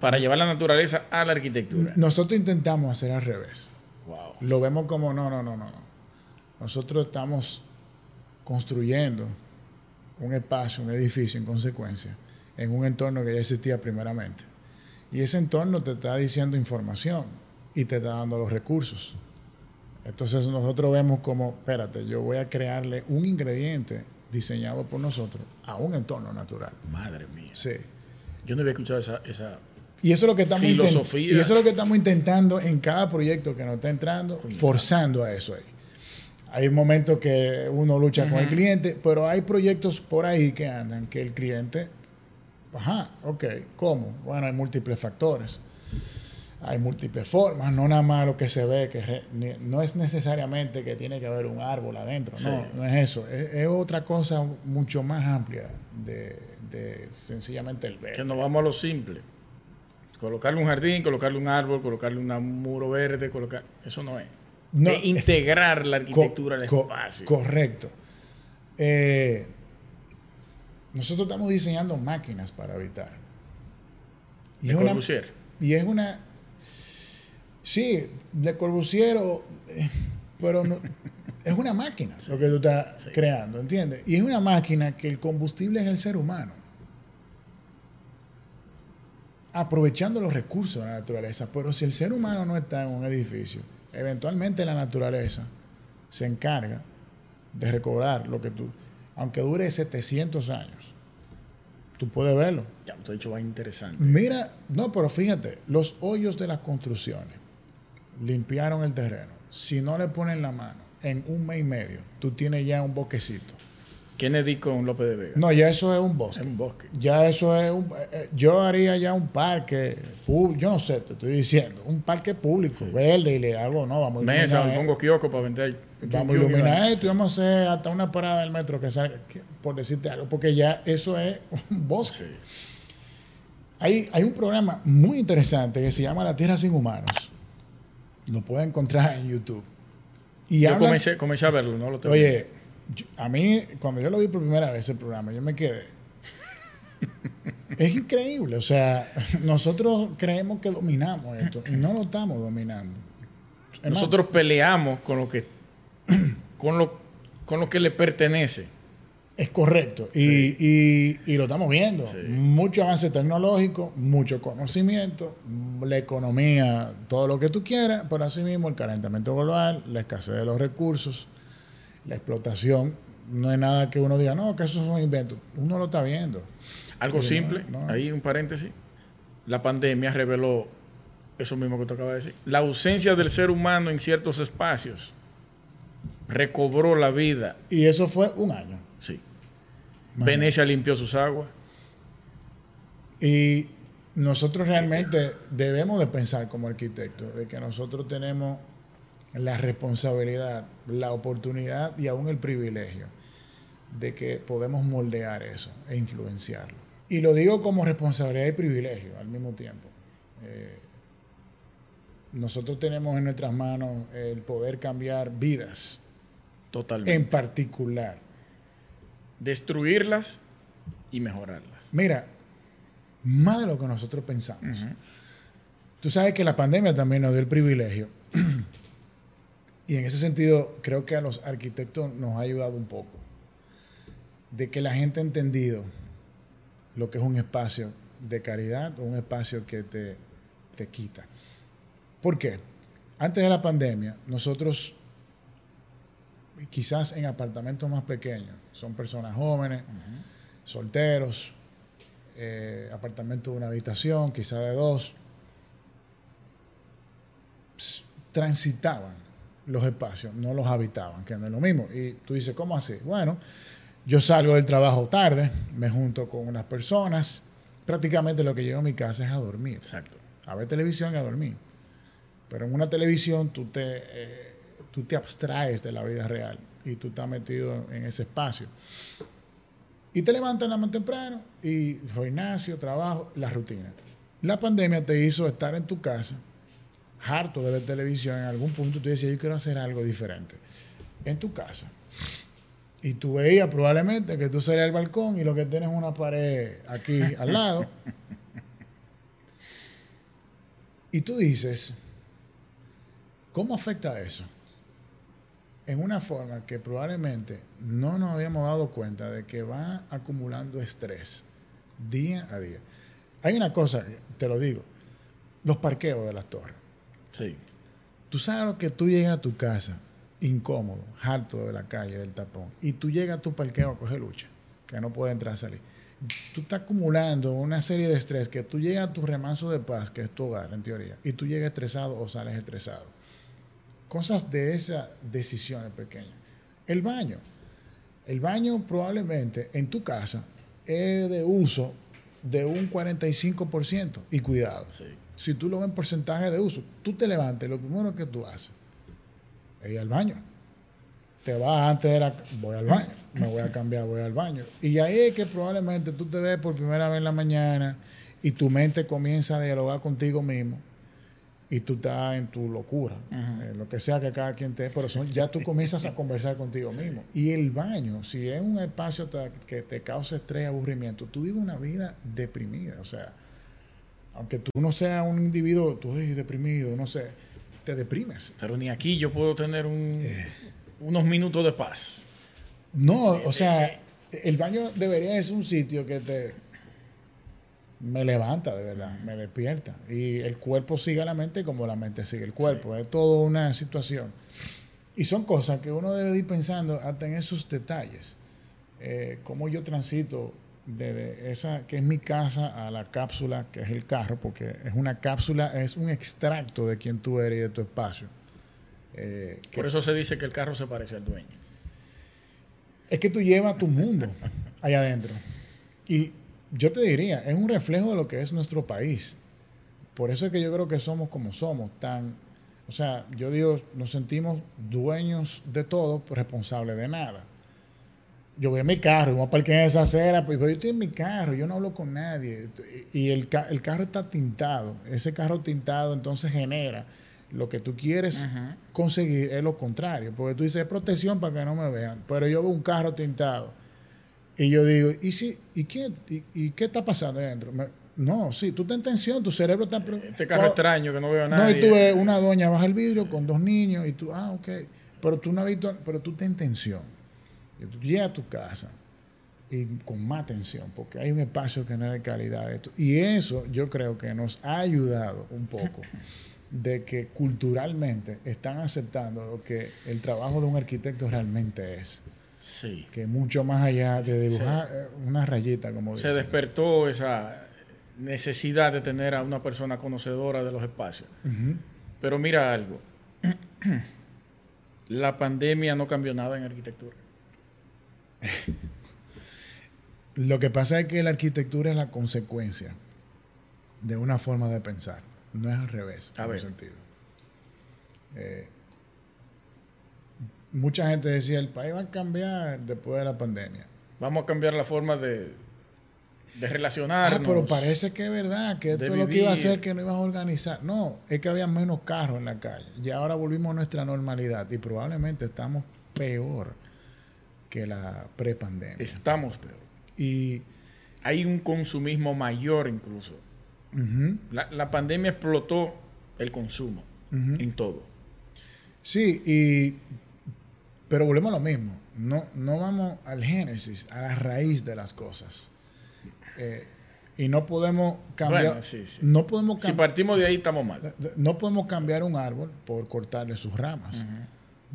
para llevar la naturaleza a la arquitectura. Nosotros intentamos hacer al revés. Lo vemos como no, no, no, no. Nosotros estamos construyendo un espacio, un edificio en consecuencia, en un entorno que ya existía primeramente. Y ese entorno te está diciendo información y te está dando los recursos. Entonces nosotros vemos como, espérate, yo voy a crearle un ingrediente diseñado por nosotros a un entorno natural. Madre mía. Sí. Yo no había escuchado esa, esa y eso es lo que estamos filosofía. Y eso es lo que estamos intentando en cada proyecto que nos está entrando, forzando a eso ahí. Hay momentos que uno lucha con el cliente, pero hay proyectos por ahí que andan que el cliente Ajá, ok, ¿cómo? Bueno, hay múltiples factores. Hay múltiples formas, no nada más lo que se ve, que no es necesariamente que tiene que haber un árbol adentro, no, no es eso, es, otra cosa mucho más amplia de, sencillamente el ver. Que nos vamos a lo simple. Colocarle un jardín, colocarle un árbol, colocarle un muro verde, colocar, eso no es. No, integrar la arquitectura al espacio. correcto. Eh, nosotros estamos diseñando máquinas para habitar. Y ¿De Corbusier? Y es una... Sí, de Corbusier, eh, pero no, es una máquina lo que tú estás creando, ¿entiendes? Y es una máquina que el combustible es el ser humano. aprovechando los recursos de la naturaleza. Pero si el ser humano no está en un edificio, eventualmente la naturaleza se encarga de recobrar lo que tú, aunque dure 700 años, tú puedes verlo. Ya, te he dicho, va interesante. Mira, no, pero fíjate, los hoyos de las construcciones limpiaron el terreno. Si no le ponen la mano en un mes y medio, tú tienes ya un bosquecito. Kennedy con López de Vega. No, ya eso es un bosque. Es un bosque. Ya eso es un... eh, eh, yo haría ya un parque, pub- yo no sé, te estoy diciendo, un parque público, verde, y le hago, no, vamos a Mesa, iluminar pongo kiosco para vender. Vamos a iluminar esto y vamos a hacer hasta una parada del metro que salga, que- por decirte algo, porque ya eso es un bosque. Sí. Hay, hay un programa muy interesante que se llama La Tierra sin Humanos. Lo pueden encontrar en YouTube. Y Yo comencé, comencé a verlo, ¿no? Lo terminé. Oye, yo- a mí, cuando yo lo vi por primera vez el programa, yo me quedé. es increíble. O sea, nosotros creemos que dominamos esto y no lo estamos dominando. Es más, Nosotros peleamos con lo que con lo, con lo que le pertenece. Es correcto. Y, y- y lo estamos viendo. Sí. Mucho avance tecnológico, mucho conocimiento, la economía, todo lo que tú quieras, pero asimismo el calentamiento global, la escasez de los recursos, la explotación. No es nada que uno diga, no, que eso son inventos. Uno lo está viendo. Algo simple, no, no. ahí un paréntesis. La pandemia reveló eso mismo que tú acabas de decir. La ausencia del ser humano en ciertos espacios recobró la vida. Y eso fue un año. Sí. Venecia limpió sus aguas. Y nosotros realmente debemos de pensar como arquitectos de que nosotros tenemos la responsabilidad, la oportunidad y aún el privilegio de que podemos moldear eso e influenciarlo. Y lo digo como responsabilidad y privilegio al mismo tiempo. Eh, nosotros tenemos en nuestras manos el poder cambiar vidas Totalmente. en particular. Destruirlas y mejorarlas. Mira, más de lo que nosotros pensamos. Tú sabes que la pandemia también nos dio el privilegio. y en ese sentido, creo que a los arquitectos nos ha ayudado un poco. De que la gente ha entendido lo que es un espacio de caridad o un espacio que te, te quita. ¿Por qué? Antes de la pandemia, nosotros, quizás en apartamentos más pequeños, son personas jóvenes, solteros, eh, apartamento de una habitación, quizá de dos, transitaban los espacios, no los habitaban, que no es lo mismo. Y tú dices, ¿cómo así? Bueno, yo salgo del trabajo tarde, me junto con unas personas, prácticamente lo que llego a mi casa es a dormir, Exacto. a ver televisión y a dormir. Pero en una televisión tú te, eh, tú te abstraes de la vida real y tú estás metido en ese espacio. Y te levantas nada más temprano y gimnasio, trabajo, la rutina. La pandemia te hizo estar en tu casa, harto de ver televisión, en algún punto tú decías, yo quiero hacer algo diferente. En tu casa. Y tú veías probablemente que tú salías al balcón y lo que tienes es una pared aquí al lado. Y tú dices, ¿cómo afecta eso? En una forma que probablemente no nos habíamos dado cuenta de que va acumulando estrés día a día. Hay una cosa, te lo digo, los parqueos de las torres. Sí. Tú sabes lo que tú llegas a tu casa incómodo, harto de la calle, del tapón, y tú llegas a tu parqueo a coger lucha, que no puede entrar a salir. Tú estás acumulando una serie de estrés que tú llegas a tu remanso de paz, que es tu hogar, en teoría, y tú llegas estresado o sales estresado. Cosas de esas decisiones pequeñas. El baño. El baño probablemente en tu casa es de uso de un 45%. Y cuidado, Sí. si tú lo ves en porcentaje de uso, tú te levantes, lo primero que tú haces es ir al baño. Te vas antes de la... Voy al baño, me voy a cambiar, voy al baño. Y ahí es que probablemente tú te ves por primera vez en la mañana y tu mente comienza a dialogar contigo mismo y tú estás en tu locura, eh, lo que sea que cada quien te... Pero son- ya tú comienzas a conversar contigo mismo. Y el baño, si es un espacio que te causa estrés y aburrimiento, tú vives una vida deprimida. O sea, aunque tú no seas un individuo, tú eres deprimido, no sé, te deprimes. Pero ni aquí yo puedo tener un- Eh. unos minutos de paz. No, o sea, el baño debería ser un sitio que te me levanta de verdad, me despierta. Y el cuerpo sigue a la mente como la mente sigue el cuerpo. Es toda una situación. Y son cosas que uno debe ir pensando hasta en esos detalles. Eh, cómo yo transito desde esa que es mi casa a la cápsula que es el carro, porque es una cápsula, es un extracto de quien tú eres y de tu espacio. Eh, Por eso se dice que el carro se parece al dueño. Es que tú llevas tu mundo allá adentro. Y yo te diría, es un reflejo de lo que es nuestro país. Por eso es que yo creo que somos como somos, tan, o sea, yo digo, nos sentimos dueños de todo, responsables de nada. Yo voy a mi carro, voy a parquear en esa acera, pues yo estoy en mi carro, yo no hablo con nadie. Y el, el carro está tintado. Ese carro tintado entonces genera lo que tú quieres conseguir es lo contrario. Porque tú dices protección para que no me vean. Pero yo veo un carro tintado y yo digo, ¿y, si, y, qué, y, qué está pasando ahí adentro? no, sí, tú estás en tensión, tu cerebro está... Este carro extraño que no veo a nadie. No, y tú ves una doña baja el vidrio con dos niños y tú, ah, ok. Pero tú no has visto, pero tú estás en tensión. Y tú llegas a tu casa y con más tensión, porque hay un espacio que no es de calidad. Esto. Y eso yo creo que nos ha ayudado un poco de que culturalmente están aceptando que el trabajo de un arquitecto realmente es. Sí. Que mucho más allá de dibujar eh, una rayita, como Se despertó esa necesidad de tener a una persona conocedora de los espacios. Pero mira algo. La pandemia no cambió nada en arquitectura. Lo que pasa es que la arquitectura es la consecuencia de una forma de pensar. No es al revés, en ese sentido. Eh, mucha gente decía, el país va a cambiar después de la pandemia. Vamos a cambiar la forma de, de relacionarnos. Ah, pero parece que es verdad, que esto es lo que iba a hacer que no ibas a organizar. No, es que había menos carros en la calle. Y ahora volvimos a nuestra normalidad y probablemente estamos peor que la prepandemia. Estamos peor. Y hay un consumismo mayor incluso. la, pandemia explotó el consumo en todo. Sí, y pero volvemos a lo mismo. No, no vamos al génesis, a la raíz de las cosas. Eh, y no podemos cambiar. No podemos si partimos de ahí, estamos mal. No podemos cambiar un árbol por cortarle sus ramas.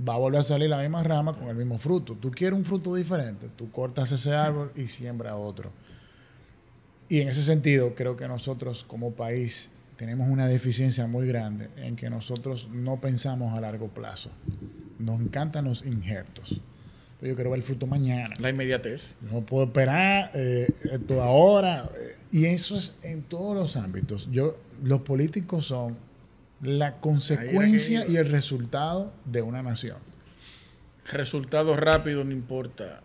Va a volver a salir la misma rama con el mismo fruto. Tú quieres un fruto diferente, tú cortas ese árbol y siembra otro. Y en ese sentido, creo que nosotros como país tenemos una deficiencia muy grande en que nosotros no pensamos a largo plazo. Nos encantan los injertos. Pero yo quiero ver el fruto mañana. La inmediatez. No puedo esperar eh, esto ahora. Y eso es en todos los ámbitos. Yo, los políticos son la consecuencia y el resultado de una nación. Resultado rápido no importa.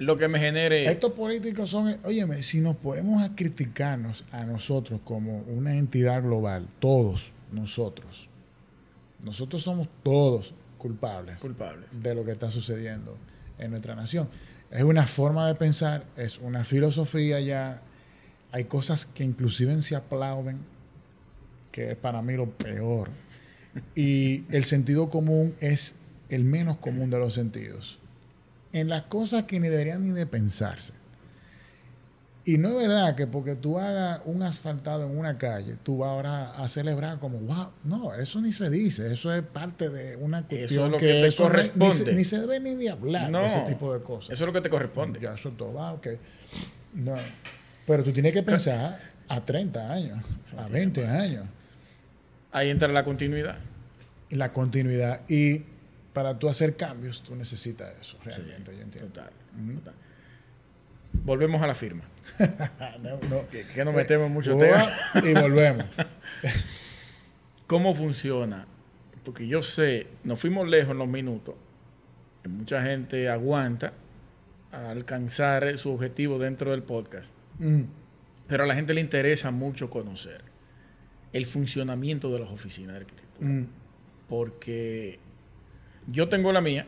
lo que me genere. Estos políticos son, óyeme, si nos ponemos a criticarnos a nosotros como una entidad global, todos nosotros, nosotros somos todos culpables, culpables de lo que está sucediendo en nuestra nación. Es una forma de pensar, es una filosofía ya. Hay cosas que inclusive se aplauden, que es para mí lo peor. Y el sentido común es el menos común de los sentidos. En las cosas que ni deberían ni de pensarse. Y no es verdad que porque tú hagas un asfaltado en una calle, tú vas ahora a celebrar como, wow, no, eso ni se dice, eso es parte de una cuestión eso es lo que, te corresponde. Ni se, debe ni de hablar de ese tipo de cosas. Eso es lo que te corresponde. Ya, eso todo va, ok. No. Pero tú tienes que pensar a 30 años, a 20 años. Ahí entra la continuidad. La continuidad. Y para tú hacer cambios, tú necesitas eso, realmente, yo entiendo. Total, total. Volvemos a la firma. Que, nos metemos en mucho tema. Y volvemos. ¿Cómo funciona? Porque yo sé, nos fuimos lejos en los minutos. mucha gente aguanta a alcanzar su objetivo dentro del podcast. Mm. Pero a la gente le interesa mucho conocer el funcionamiento de las oficinas de arquitectura. Mm. Porque yo tengo la mía,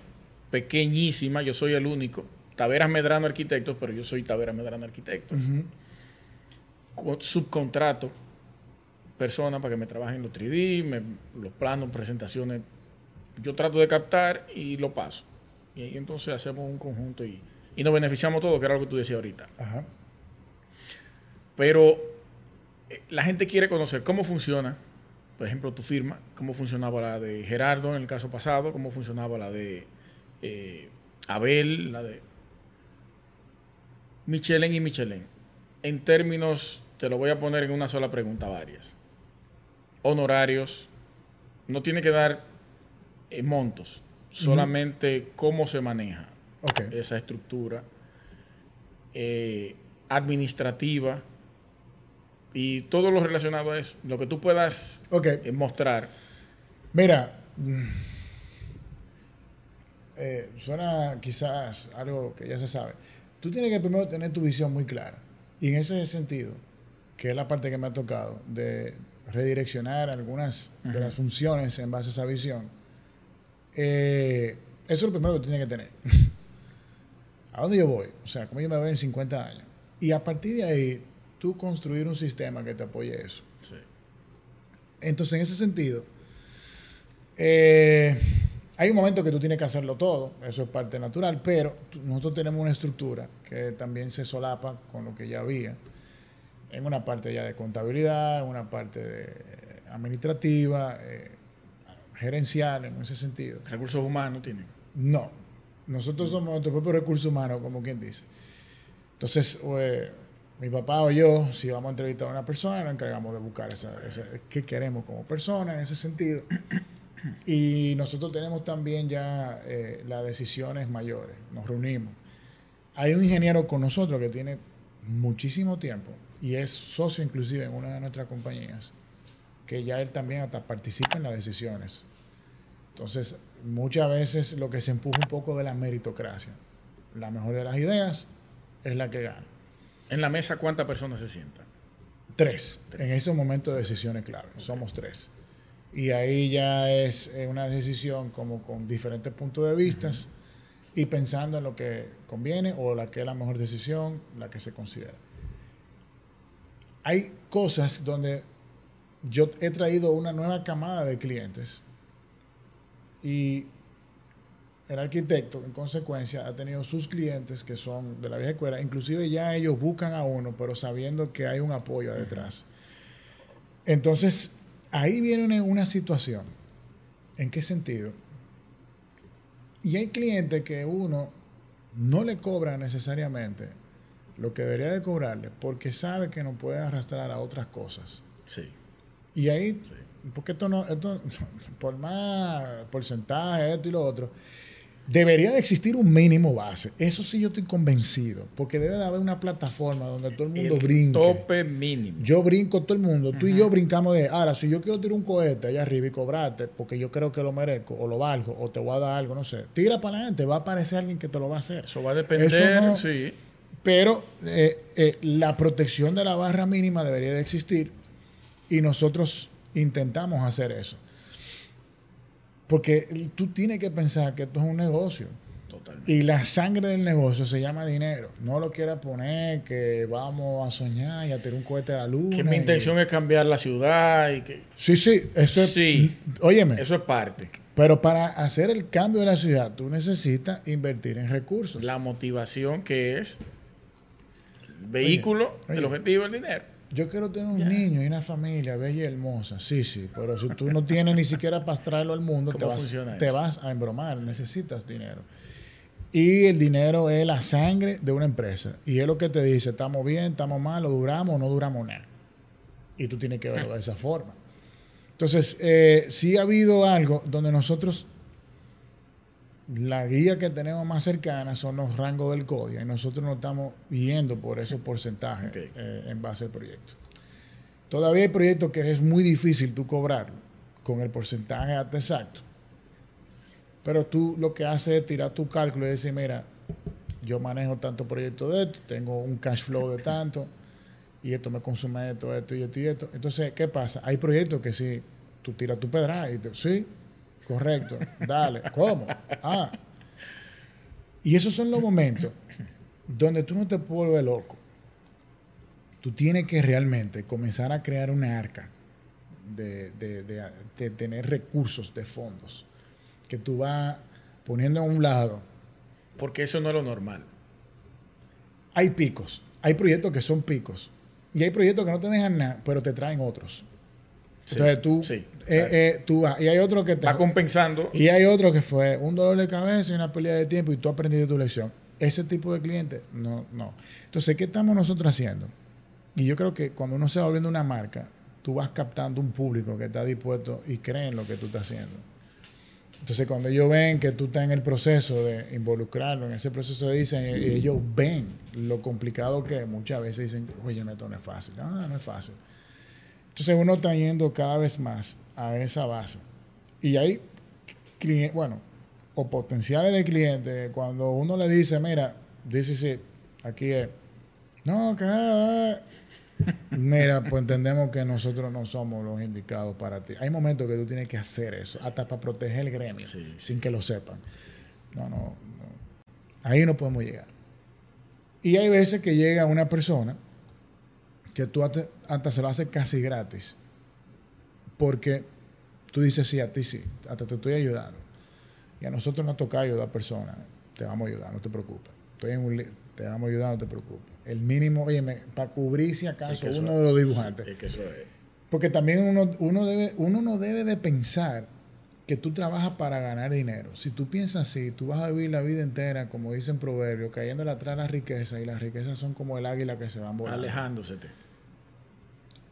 pequeñísima, yo soy el único Taveras Medrano Arquitectos, pero yo soy Taveras Medrano Arquitectos. Subcontrato personas para que me trabajen los 3D, los planos, presentaciones. Yo trato de captar y lo paso. Y ahí entonces hacemos un conjunto y, nos beneficiamos todos, que era lo que tú decías ahorita. Pero eh, la gente quiere conocer cómo funciona, por ejemplo, tu firma, cómo funcionaba la de Gerardo en el caso pasado, cómo funcionaba la de eh, Abel, la de Michelin y Michelin. En términos, te lo voy a poner en una sola pregunta, varias. Honorarios, no tiene que dar eh, montos, solamente cómo se maneja esa estructura eh, administrativa y todo lo relacionado a eso, lo que tú puedas eh, mostrar. Mira, mm, suena quizás algo que ya se sabe. Tú tienes que primero tener tu visión muy clara. Y en ese sentido, que es la parte que me ha tocado, de redireccionar algunas de las funciones en base a esa visión, eh, eso es lo primero que tú tienes que tener. ¿A dónde yo voy? O sea, ¿cómo yo me veo en 50 años? Y a partir de ahí, tú construir un sistema que te apoye eso. Sí. Entonces, en ese sentido, eh, hay un momento que tú tienes que hacerlo todo, eso es parte natural, pero nosotros tenemos una estructura que también se solapa con lo que ya había, en una parte ya de contabilidad, en una parte de administrativa, eh, gerencial, en ese sentido. Recursos humanos tienen. No, nosotros somos nuestro propio recurso humano, como quien dice. Entonces, eh, mi papá o yo, si vamos a entrevistar a una persona, nos encargamos de buscar esa, esa- qué queremos como persona en ese sentido. Y nosotros tenemos también ya eh, las decisiones mayores, nos reunimos. Hay un ingeniero con nosotros que tiene muchísimo tiempo y es socio inclusive en una de nuestras compañías, que ya él también hasta participa en las decisiones. Entonces, muchas veces lo que se empuja un poco de la meritocracia. La mejor de las ideas es la que gana. En la mesa, ¿cuántas personas se sientan? Tres. Tres. En ese momento de decisiones clave. Somos tres. Y ahí ya es eh, una decisión como con diferentes puntos de vista y pensando en lo que conviene o la que es la mejor decisión, la que se considera. Hay cosas donde yo he traído una nueva camada de clientes y el arquitecto, en consecuencia, ha tenido sus clientes que son de la vieja escuela. Inclusive ya ellos buscan a uno, pero sabiendo que hay un apoyo detrás. Entonces, ahí viene una, una situación. ¿En qué sentido? Y hay clientes que uno no le cobra necesariamente lo que debería de cobrarle porque sabe que no puede arrastrar a otras cosas. Sí. Y ahí, Sí. porque esto no, esto, por más porcentaje, esto y lo otro, debería de existir un mínimo base. Eso sí yo estoy convencido, porque debe de haber una plataforma donde todo el mundo El brinque. tope mínimo. Yo brinco todo el mundo, tú y yo brincamos de, ahora, si yo quiero tirar un cohete allá arriba y cobrarte, porque yo creo que lo merezco, o lo valgo, o te voy a dar algo, no sé, tira para adelante, va a aparecer alguien que te lo va a hacer. Eso va a depender, no- sí. Pero eh, eh, la protección de la barra mínima debería de existir y nosotros intentamos hacer eso. Porque tú tienes que pensar que esto es un negocio Totalmente. y la sangre del negocio se llama dinero. No lo quieras poner que vamos a soñar y a tirar un cohete a la luna. Que mi y- intención es cambiar la ciudad y que Sí, sí, eso es... Sí. Óyeme, eso es parte. pero para hacer el cambio de la ciudad tú necesitas invertir en recursos. La motivación que es el vehículo, oye. el objetivo, el dinero. Yo quiero tener un niño y una familia bella y hermosa. Sí, sí, pero si tú no tienes ni siquiera para traerlo al mundo, te ¿Cómo vas, te vas a embromar. Necesitas dinero. Y el dinero es la sangre de una empresa. Y es lo que te dice, estamos bien, estamos mal, duramos o no duramos nada. Y tú tienes que verlo de esa forma. Entonces, eh, sí ha habido algo donde nosotros, la guía que tenemos más cercana son los rangos del código y nosotros nos estamos yendo por esos porcentajes eh, en base al proyecto. Todavía hay proyectos que es muy difícil tú cobrarlo con el porcentaje hasta exacto. Pero tú lo que haces es tirar tu cálculo y decir, mira, yo manejo tanto proyecto de esto, tengo un cash flow de tanto, y esto me consume esto, esto y esto y esto. Entonces, ¿qué pasa? Hay proyectos que sí, tú tiras tu pedra y te, sí, correcto, dale, ¿cómo? Ah. Y esos son los momentos donde tú no te volver loco. Tú tienes que realmente comenzar a crear una arca de, de- de- de tener recursos de fondos que tú vas poniendo a un lado. Porque eso no es lo normal. Hay picos, hay proyectos que son picos. Y hay proyectos que no te dejan nada, pero te traen otros. Sí, Entonces tú, sí, eh, eh, tú vas. Y hay otro que te... Está compensando. Y hay otro que fue un dolor de cabeza y una pérdida de tiempo y tú aprendiste tu lección. Ese tipo de cliente, no, no. Entonces, ¿qué estamos nosotros haciendo? Y yo creo que cuando uno se va volviendo una marca, tú vas captando un público que está dispuesto y cree en lo que tú estás haciendo. Entonces, cuando ellos ven que tú estás en el proceso de involucrarlo, en ese proceso dicen, y ellos ven lo complicado que es. Muchas veces dicen, oye, esto no es fácil. Ah, no es fácil. Entonces, uno está yendo cada vez más a esa base. Y hay, bueno, o potenciales de clientes, cuando uno le dice, mira, dice sí, aquí es, no, que... ah, ah". Mira, pues entendemos que nosotros no somos los indicados para ti. Hay momentos que tú tienes que hacer eso, hasta para proteger el gremio, Sí. sin que lo sepan. No, no, no. Ahí no podemos llegar. Y hay veces que llega una persona que tú hasta, hasta se lo haces casi gratis. Porque tú dices sí, a ti sí, hasta te estoy ayudando. Y a nosotros nos toca ayudar a personas. Te vamos a ayudar, no te preocupes. Estoy en un te vamos a ayudar, no te preocupes. El mínimo, oye, para cubrir si Es acaso eso- uno de los dibujantes. Es que eso es. Porque también uno, uno, debe, uno no debe de pensar que tú trabajas para ganar dinero. Si tú piensas así, tú vas a vivir la vida entera, como dicen proverbios, cayéndole atrás las riquezas, y las riquezas son como el águila que se van volando. Alejándose.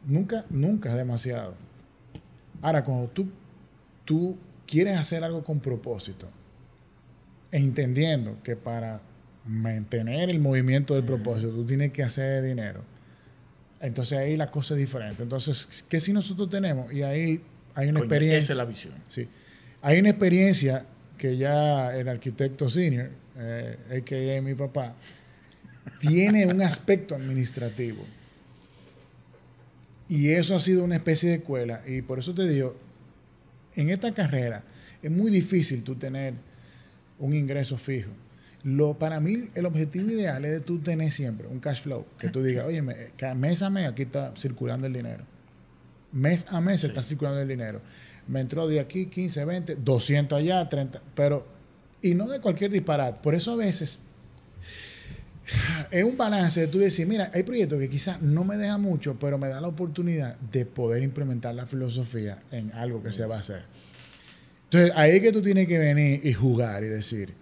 Nunca, nunca es demasiado. Ahora, cuando tú, tú quieres hacer algo con propósito, entendiendo que para mantener el movimiento del propósito tú tienes que hacer dinero, entonces ahí la cosa es diferente. Entonces, ¿qué si nosotros tenemos? Y ahí hay una Coño, experiencia. Esa es la visión. Sí. Hay una experiencia que ya el arquitecto senior, eh, a.k.a. mi papá, tiene un aspecto administrativo. Y eso ha sido una especie de escuela. Y por eso te digo, en esta carrera es muy difícil tú tener un ingreso fijo. Lo, para mí, el objetivo ideal es de tú tener siempre un cash flow. Que tú digas, oye, mes a mes aquí está circulando el dinero. Mes a mes Sí. está circulando el dinero. Me entró de aquí 15, 20, 200 allá, 30. Pero, y no de cualquier disparate. Por eso a veces es un balance de tú decir, mira, hay proyectos que quizás no me deja mucho, pero me da la oportunidad de poder implementar la filosofía en algo que se va a hacer. Entonces, ahí es que tú tienes que venir y jugar y decir,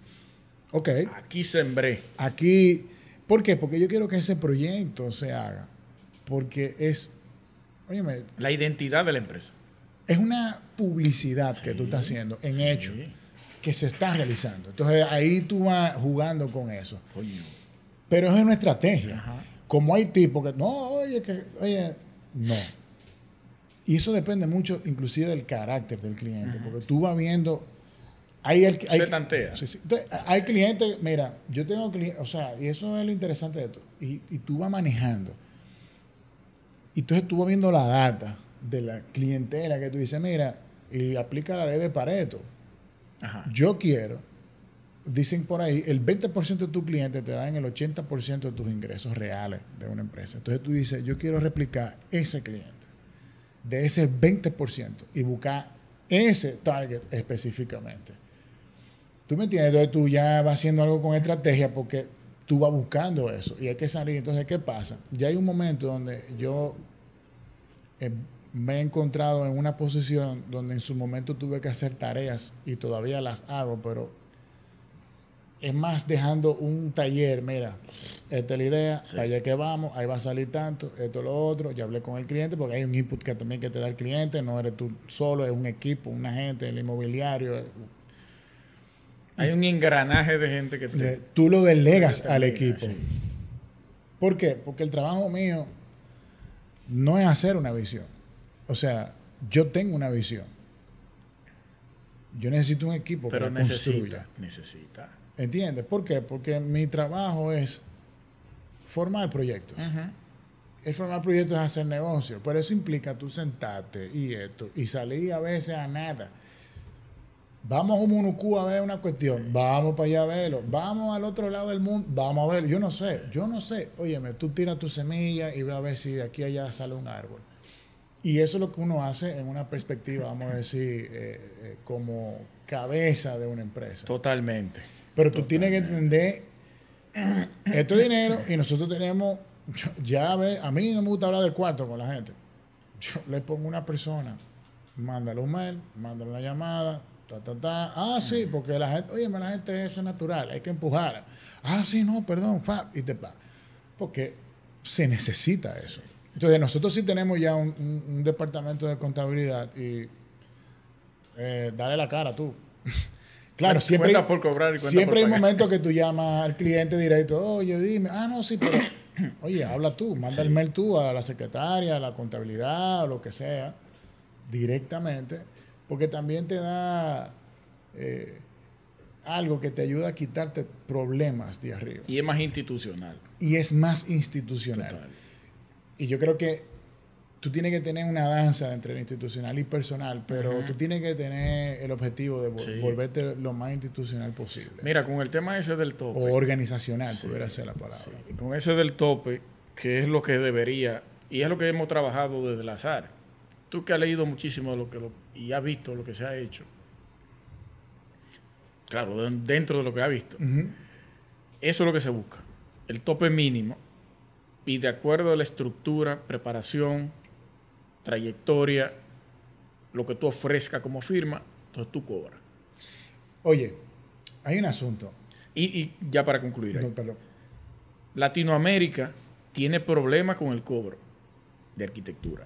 ok, Aquí sembré. aquí, ¿por qué? Porque yo quiero que ese proyecto se haga. Porque es, óyeme, La identidad de la empresa. es una publicidad que tú estás haciendo en Sí. hecho, que se está realizando. Entonces, ahí tú vas jugando con eso. Coño. Pero es una estrategia. Ajá. Como hay tipos que, no, oye, que, oye, no. Y eso depende mucho, inclusive, del carácter del cliente, porque tú vas viendo. Hay, el, hay Se tantea. Sí, sí. Entonces, hay clientes, mira, yo tengo clientes, o sea, y eso es lo interesante de esto. Y, y tú vas manejando. Y entonces tú vas viendo la data de la clientela que tú dices, mira, y aplica la ley de Pareto. Ajá. Yo quiero, dicen por ahí, el 20% de tus clientes te dan el 80% de tus ingresos reales de una empresa. Entonces tú dices, yo quiero replicar ese cliente, de ese 20% y buscar ese target específicamente. ¿Tú me entiendes? Entonces tú ya vas haciendo algo con estrategia porque tú vas buscando eso y hay que salir. Entonces, ¿qué pasa? Ya hay un momento donde yo eh, me he encontrado en una posición donde en su momento tuve que hacer tareas y todavía las hago, pero es más dejando un taller, mira, esta es la idea, Sí. allá que vamos, ahí va a salir tanto, esto, lo otro, ya hablé con el cliente, porque hay un input que también que te da el cliente, no eres tú solo, es un equipo, una gente, el inmobiliario, eh, Hay un engranaje de gente que te. tú lo delegas al equipo. sí. ¿Por qué? Porque el trabajo mío no es hacer una visión. O sea, yo tengo una visión. Yo necesito un equipo Pero que la construya. necesita. ¿Entiendes? ¿Por qué? Porque mi trabajo es formar proyectos. El formar proyectos es hacer negocio. Pero eso implica tú sentarte y esto. Y salir a veces a nada. Vamos a Munucú a ver una cuestión. Vamos para allá a verlo. Vamos al otro lado del mundo. Vamos a verlo. Yo no sé. Yo no sé. Óyeme, tú tiras tu semilla y ve a ver si de aquí a allá sale un árbol. Y eso es lo que uno hace en una perspectiva, vamos a decir, eh, eh, como cabeza de una empresa. Totalmente. Pero tú tienes que entender, esto es dinero y nosotros tenemos yo- ya ve, a mí no me gusta hablar de cuarto con la gente. Yo le pongo una persona, mándale un mail, mándale una llamada, ta, ta, ta. Ah, sí, porque la gente, oye, la gente eso es natural, hay que empujar. Ah, sí, no, perdón, fa, y te pa. Porque se necesita eso. Entonces, nosotros sí tenemos ya un, un- un departamento de contabilidad y eh, dale la cara tú. claro, siempre, hay- por cobrar y cuenta siempre por hay pagar. momentos que tú llamas al cliente directo, oye, dime, ah, no, sí, pero, oye, habla tú, manda el mail tú a la secretaria, a la contabilidad, o lo que sea, directamente, porque también te da eh, algo que te ayuda a quitarte problemas de arriba. Y es más institucional. Y es más institucional. Total. Y yo creo que tú tienes que tener una danza entre lo institucional y personal, pero tú tienes que tener el objetivo de vol- Sí. volverte lo más institucional posible. Mira, con el tema ese del tope. o organizacional, Sí. pudiera ser la palabra. Sí, con ese del tope, que es lo que debería, y es lo que hemos trabajado desde el azar. Tú que has leído muchísimo de lo que lo- y has visto lo que se ha hecho. Claro, de- dentro de lo que has visto. Eso es lo que se busca. El tope mínimo. Y de acuerdo a la estructura, preparación, trayectoria, lo que tú ofrezcas como firma, entonces tú cobras. Oye, hay un asunto. Y, y ya para concluir, ahí. No, perdón. Latinoamérica tiene problemas con el cobro de arquitectura.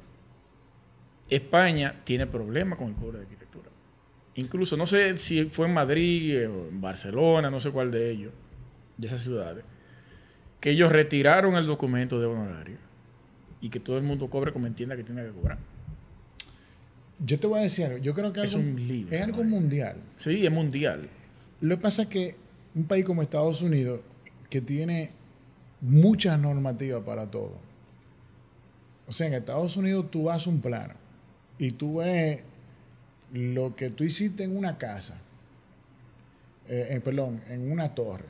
España tiene problemas con el cobro de arquitectura. Incluso, no sé si fue en Madrid o en Barcelona, no sé cuál de ellos, de esas ciudades, que ellos retiraron el documento de honorario y que todo el mundo cobre como entienda que tiene que cobrar. Yo te voy a decir algo. Yo creo que Es algo- un lío es algo mundial. Sí, es mundial. Lo que pasa es que un país como Estados Unidos, que tiene muchas normativas para todo. O sea, en Estados Unidos tú haces un plano y tú ves lo que tú hiciste en una casa, eh, en- perdón, en una torre,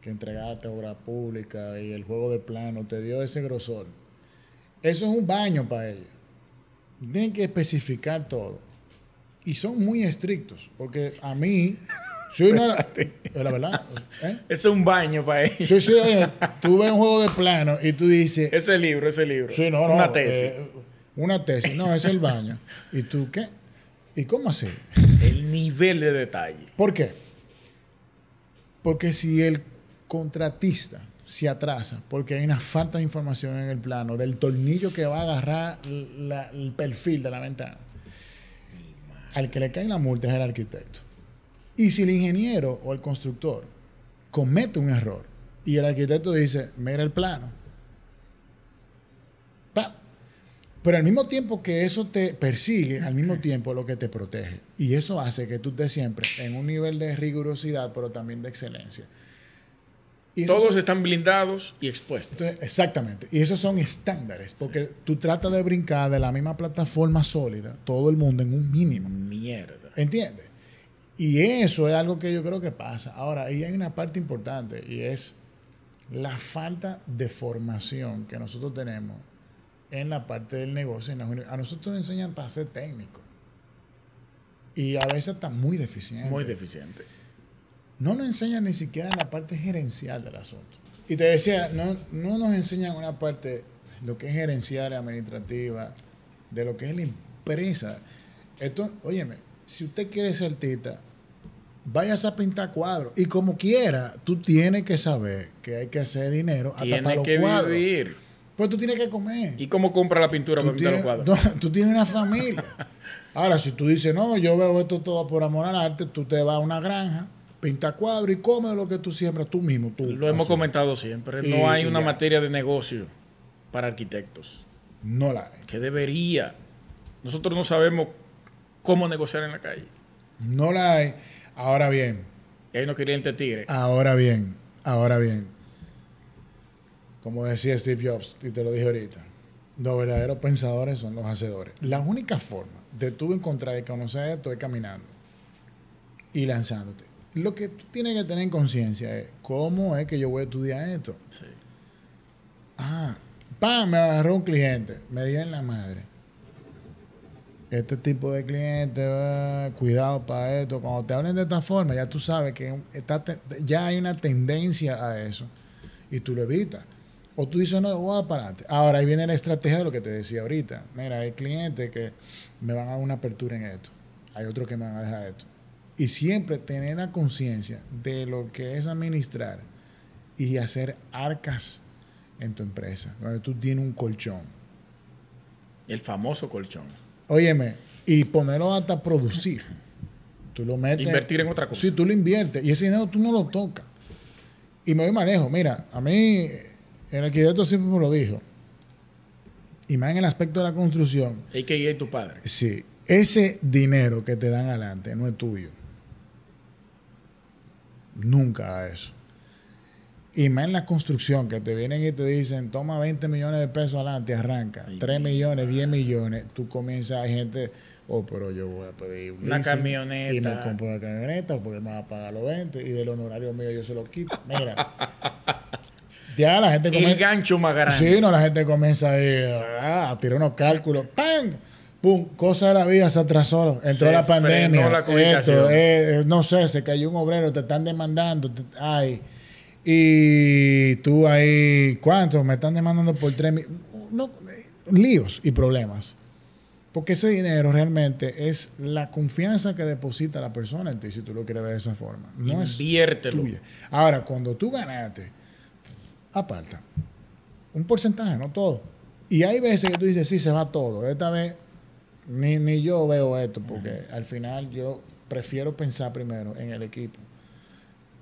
que entregaste obra pública y el juego de plano te dio ese grosor. Eso es un baño para ellos. Tienen que especificar todo. Y son muy estrictos, porque a mí, la, verdad, ¿eh? Ese es un baño para ellos. Sí, sí, oye, tú ves un juego de plano y tú dices, Ese libro, ese libro. sí, no, no, Una tesis. eh, una tesis, no, es el baño. ¿Y tú qué? ¿Y cómo así? el nivel de detalle. ¿Por qué? Porque si el contratista se atrasa porque hay una falta de información en el plano del tornillo que va a agarrar el perfil de la ventana, al que le cae la multa es el arquitecto. Y si el ingeniero o el constructor comete un error y el arquitecto dice, mira el plano, pa, pero al mismo tiempo que eso te persigue, al mismo tiempo lo que te protege. Y eso hace que tú estés siempre en un nivel de rigurosidad, pero también de excelencia. Y Todos son- están blindados y expuestos. entonces, exactamente. Y esos son estándares, porque tú tratas de brincar de la misma plataforma sólida, todo el mundo en un mínimo. Mierda. ¿Entiendes? Y eso es algo que yo creo que pasa. Ahora, ahí hay una parte importante y es la falta de formación que nosotros tenemos en la parte del negocio. en las A nosotros nos enseñan para ser técnicos. Y a veces está muy deficiente. Muy deficiente. No nos enseñan ni siquiera la parte gerencial del asunto. Y te decía, no, no nos enseñan una parte, lo que es gerencial administrativa, de lo que es la empresa. Esto, óyeme, si usted quiere ser artista, váyase a pintar cuadros. Y como quiera, tú tienes que saber que hay que hacer dinero hasta para Tiene los que cuadros. vivir. Pues tú tienes que comer. ¿Y cómo compra la pintura Tú para pintar los tienes, cuadros? no, tú tienes una familia. Ahora, si tú dices, no, yo veo esto todo por amor al arte, tú te vas a una granja, pinta cuadros y come lo que tú siembras tú mismo. Tú, Lo hemos Así. comentado siempre. Y- No hay una ya. materia de negocio para arquitectos. No la hay. Que debería. Nosotros no sabemos cómo negociar en la calle. No la hay. Ahora bien, Y hay unos clientes tigres. ahora bien, ahora bien. Como decía Steve Jobs, y te lo dije ahorita, los verdaderos pensadores son los hacedores. La única forma de tú encontrar y conocer esto es caminando y lanzándote. Lo que tú tienes que tener en conciencia es cómo es que yo voy a estudiar esto. Sí. Ah, pa, me agarró un cliente, me dio en la madre. Este tipo de cliente, ah, cuidado para esto. Cuando te hablen de esta forma, ya tú sabes que está ya hay una tendencia a eso y tú lo evitas. O tú dices, no, voy a para adelante. Ahora, ahí viene la estrategia de lo que te decía ahorita. Mira, hay clientes que me van a dar una apertura en esto. Hay otros que me van a dejar esto. Y siempre tener la conciencia de lo que es administrar y hacer arcas en tu empresa, donde tú tienes un colchón. El famoso colchón. Óyeme, y ponerlo hasta producir. Tú lo metes. Invertir en otra cosa. Sí, tú lo inviertes y ese dinero tú no lo tocas. Y me doy manejo. Mira, a mí el arquitecto siempre me lo dijo. Y más en el aspecto de la construcción. Hay que ir tu padre. Sí, ese dinero que te dan adelante no es tuyo. Nunca a eso. Y más en la construcción, que te vienen y te dicen, toma 20 millones de pesos adelante, arranca. 3 millones, 10 millones. Tú comienzas, hay gente, oh, pero yo voy a pedir una camioneta. Y me compro una camioneta porque me va a pagar los 20 y del honorario mío yo se lo quito. Mira. ya la gente comienza. El gancho más grande. Sí, no, la gente comienza a, ir, a tirar unos cálculos. ¡Pam! Pum, cosa de la vida se atrasó, entró la pandemia, la esto, eh, no sé, se cayó un obrero, te están demandando, ay, y tú ahí, ¿cuánto? Me están demandando por tres mil, no, líos y problemas. Porque ese dinero realmente es la confianza que deposita la persona en ti, si tú lo quieres ver de esa forma. No Inviértelo. Es Ahora, cuando tú ganaste, aparta. Un porcentaje, no todo. Y hay veces que tú dices, sí, se va todo. Esta vez ni, ni yo veo esto, porque al final yo prefiero pensar primero en el equipo.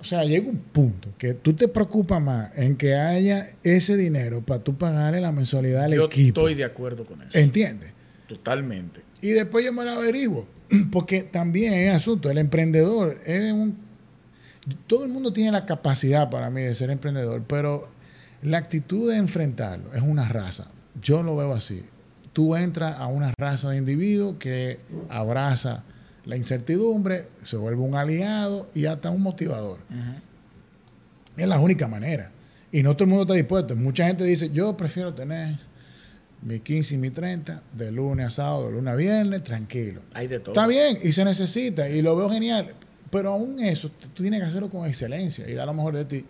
O sea, llega un punto que tú te preocupas más en que haya ese dinero para tú pagarle la mensualidad al equipo. Yo estoy de acuerdo con eso. ¿Entiendes? Totalmente. Y después yo me lo averiguo. Porque también es asunto. El emprendedor es un. Todo el mundo tiene la capacidad para mí de ser emprendedor, pero la actitud de enfrentarlo es una raza. Yo lo veo así tú entras a una raza de individuos que abraza la incertidumbre, se vuelve un aliado y hasta un motivador. Es la única manera. Y no todo el mundo está dispuesto. Mucha gente dice, yo prefiero tener mi 15 y mi 30 de lunes a sábado, de lunes a viernes, tranquilo. Hay de todo. Está bien y se necesita y lo veo genial. Pero aún eso, tú tienes que hacerlo con excelencia y dar lo mejor de ti.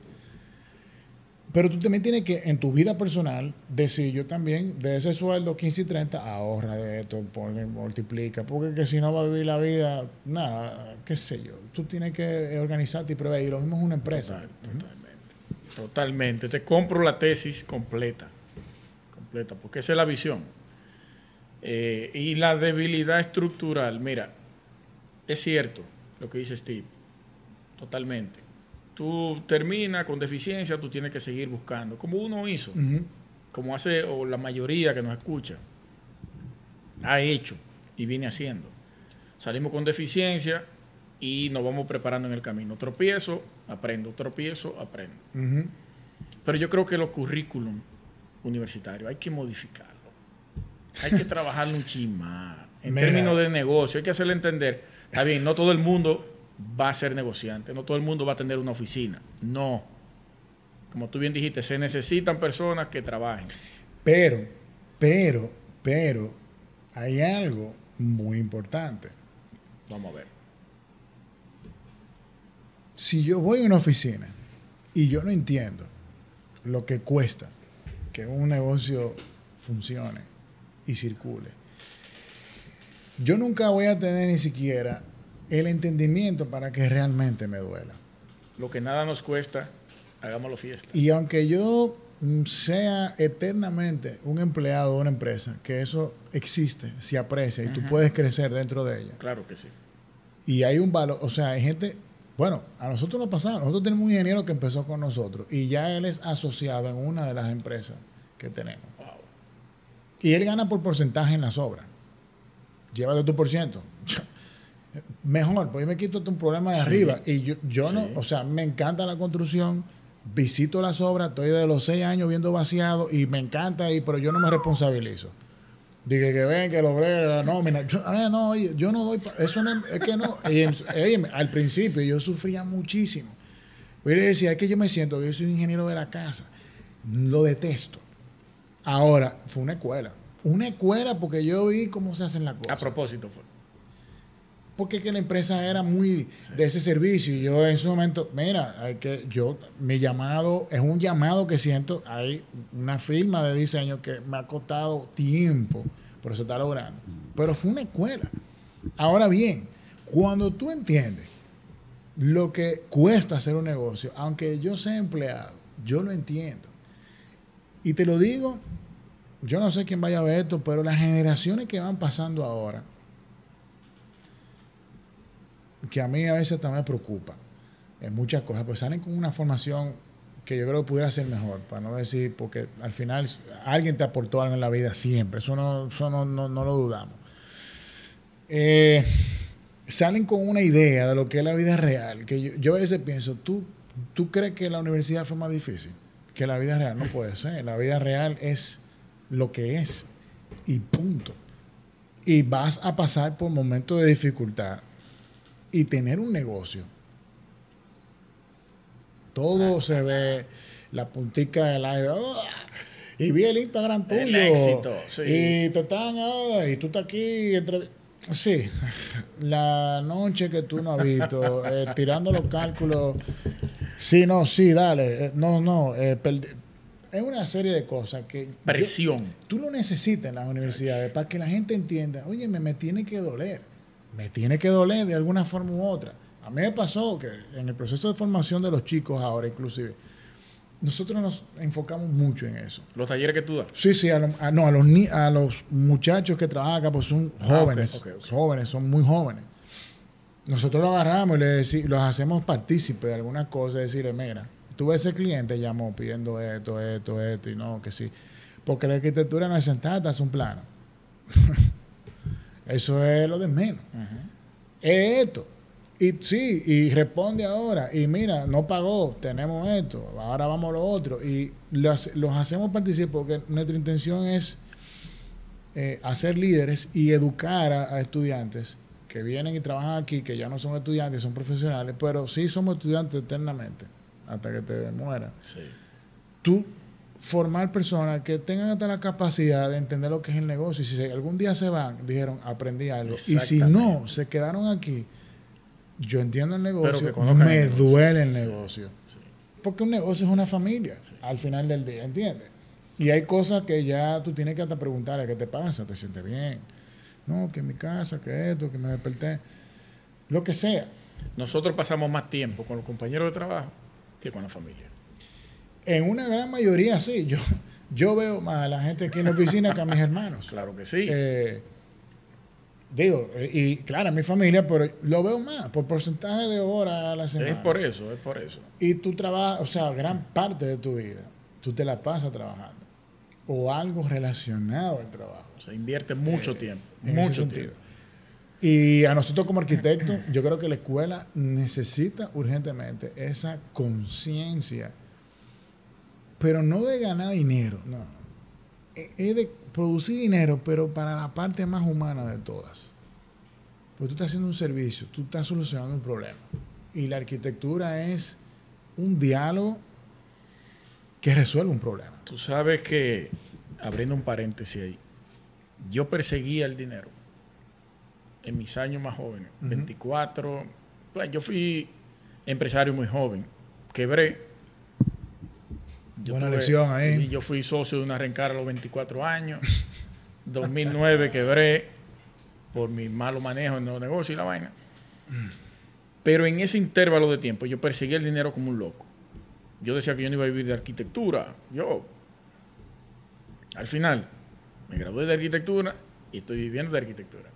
Pero tú también tienes que, en tu vida personal, decir yo también, de ese sueldo 15 y 30, ahorra de esto, ponle, multiplica, porque que si no va a vivir la vida, nada, qué sé yo. Tú tienes que organizarte y prever. Y lo mismo es una empresa. totalmente. Totalmente. Te compro la tesis completa. Completa, porque esa es la visión. Eh, y la debilidad estructural, mira, es cierto lo que dice Steve. Totalmente tú terminas con deficiencia, tú tienes que seguir buscando, como uno hizo, como hace o la mayoría que nos escucha, ha hecho y viene haciendo. Salimos con deficiencia y nos vamos preparando en el camino. Tropiezo, aprendo, tropiezo, aprendo. Pero yo creo que los currículum universitarios hay que modificarlo. Hay que trabajarlo un chismar. En términos de negocio, hay que hacerle entender. Está bien, no todo el mundo va a ser negociante. No todo el mundo va a tener una oficina. No. Como tú bien dijiste, se necesitan personas que trabajen. Pero, pero, pero, hay algo muy importante. Vamos a ver. Si yo voy a una oficina y yo no entiendo lo que cuesta que un negocio funcione y circule, yo nunca voy a tener ni siquiera el entendimiento para que realmente me duela. Lo que nada nos cuesta, hagámoslo fiesta. Y aunque yo sea eternamente un empleado de una empresa, que eso existe, se aprecia y tú puedes crecer dentro de ella. Claro que sí. Y hay un valor, o sea, hay gente, bueno, a nosotros nos pasa, nosotros tenemos un ingeniero que empezó con nosotros y ya él es asociado en una de las empresas que tenemos. Y él gana por porcentaje en las obras. Llévate tu por ciento mejor, pues yo me quito un problema de arriba. Y yo, yo no, o sea, me encanta la construcción, visito las obras, estoy de los seis años viendo vaciado y me encanta ahí, pero yo no me responsabilizo. Dije que ven, que lo la nómina. Yo, ah, no, yo no doy. Eso no, es que no. al principio yo sufría muchísimo. Yo le decía, es que yo me siento, yo soy ingeniero de la casa. Lo detesto. Ahora, fue una escuela. Una escuela porque yo vi cómo se hacen las cosas. A propósito fue porque que la empresa era muy de ese servicio. Y yo en su momento, mira, hay que, yo, mi llamado, es un llamado que siento, hay una firma de diseño que me ha costado tiempo, por eso está logrando. Pero fue una escuela. Ahora bien, cuando tú entiendes lo que cuesta hacer un negocio, aunque yo sea empleado, yo lo entiendo. Y te lo digo, yo no sé quién vaya a ver esto, pero las generaciones que van pasando ahora, que a mí a veces también me preocupa en muchas cosas, pues salen con una formación que yo creo que pudiera ser mejor, para no decir, porque al final alguien te aportó algo en la vida siempre, eso no, eso no, no, lo dudamos. Eh, salen con una idea de lo que es la vida real, que yo, yo a veces pienso, ¿tú, ¿tú crees que la universidad fue más difícil? Que la vida real no puede ser, la vida real es lo que es y punto. Y vas a pasar por momentos de dificultad y tener un negocio. Todo se ve, la puntica del aire. ¡ah! y vi el Instagram tuyo. El éxito, sí. Y te están, ¡ah! y tú estás aquí entre Sí, la noche que tú no has visto, eh, tirando los cálculos. Sí, no, sí, dale. Eh, no, no. Eh, es una serie de cosas que. Presión. tú lo necesitas en las universidades para que la gente entienda, oye, me, me tiene que doler. Me tiene que doler de alguna forma u otra. A mí me pasó que en el proceso de formación de los chicos ahora, inclusive, nosotros nos enfocamos mucho en eso. ¿Los talleres que tú das? Sí, sí, a, no, a, los, a los muchachos que trabajan acá, pues son ah, jóvenes, jóvenes, son muy jóvenes. Nosotros lo agarramos y les los hacemos partícipes de algunas cosas, decirle, mira, tú ves ese cliente llamó pidiendo esto, esto, esto, y no, que sí. Porque la arquitectura no es sentada, es un plano. Eso es lo de menos. Es esto. Y sí, y responde ahora, y mira, no pagó, tenemos esto, ahora vamos a lo otro. Y los, hacemos participar porque nuestra intención es eh, hacer líderes y educar a, estudiantes que vienen y trabajan aquí, que ya no son estudiantes, son profesionales, pero sí somos estudiantes eternamente, hasta que te muera. Sí. Tú formar personas que tengan hasta la capacidad de entender lo que es el negocio. Y si algún día se van, dijeron, aprendí algo. Y si no, se quedaron aquí yo entiendo el negocio, me duele el negocio. Porque un negocio es una familia, al final del día, ¿entiendes? Y hay cosas que ya tú tienes que hasta preguntarle, ¿qué te pasa? ¿Te sientes bien? No, que en mi casa, que esto, que me desperté. Lo que sea. Nosotros pasamos más tiempo con los compañeros de trabajo que con la familia. En una gran mayoría sí. Yo, yo veo más a la gente aquí en la oficina que a mis hermanos. Claro que sí. Eh, Digo, eh, y claro, mi familia, pero lo veo más, por porcentaje de horas a la semana. Es por eso, es por eso. Y tú trabajas, o sea, gran parte de tu vida, tú te la pasas trabajando. O algo relacionado al trabajo. O sea, invierte mucho eh, tiempo. En mucho sentido. Y a nosotros como arquitectos, yo creo que la escuela necesita urgentemente esa conciencia, pero no de ganar dinero, no. Es de producir dinero, pero para la parte más humana de todas. Porque tú estás haciendo un servicio, tú estás solucionando un problema. Y la arquitectura es un diálogo que resuelve un problema. Tú sabes que, abriendo un paréntesis ahí, yo perseguía el dinero en mis años más jóvenes, 24. Pues yo fui empresario muy joven, quebré Buena lección ahí. yo fui socio de una rencara a los 24 años. 2009 quebré por mi malo manejo en los negocios y la vaina. Pero en ese intervalo de tiempo yo perseguí el dinero como un loco. Yo decía que yo no iba a vivir de arquitectura. Yo, al final, me gradué de arquitectura y estoy viviendo de arquitectura.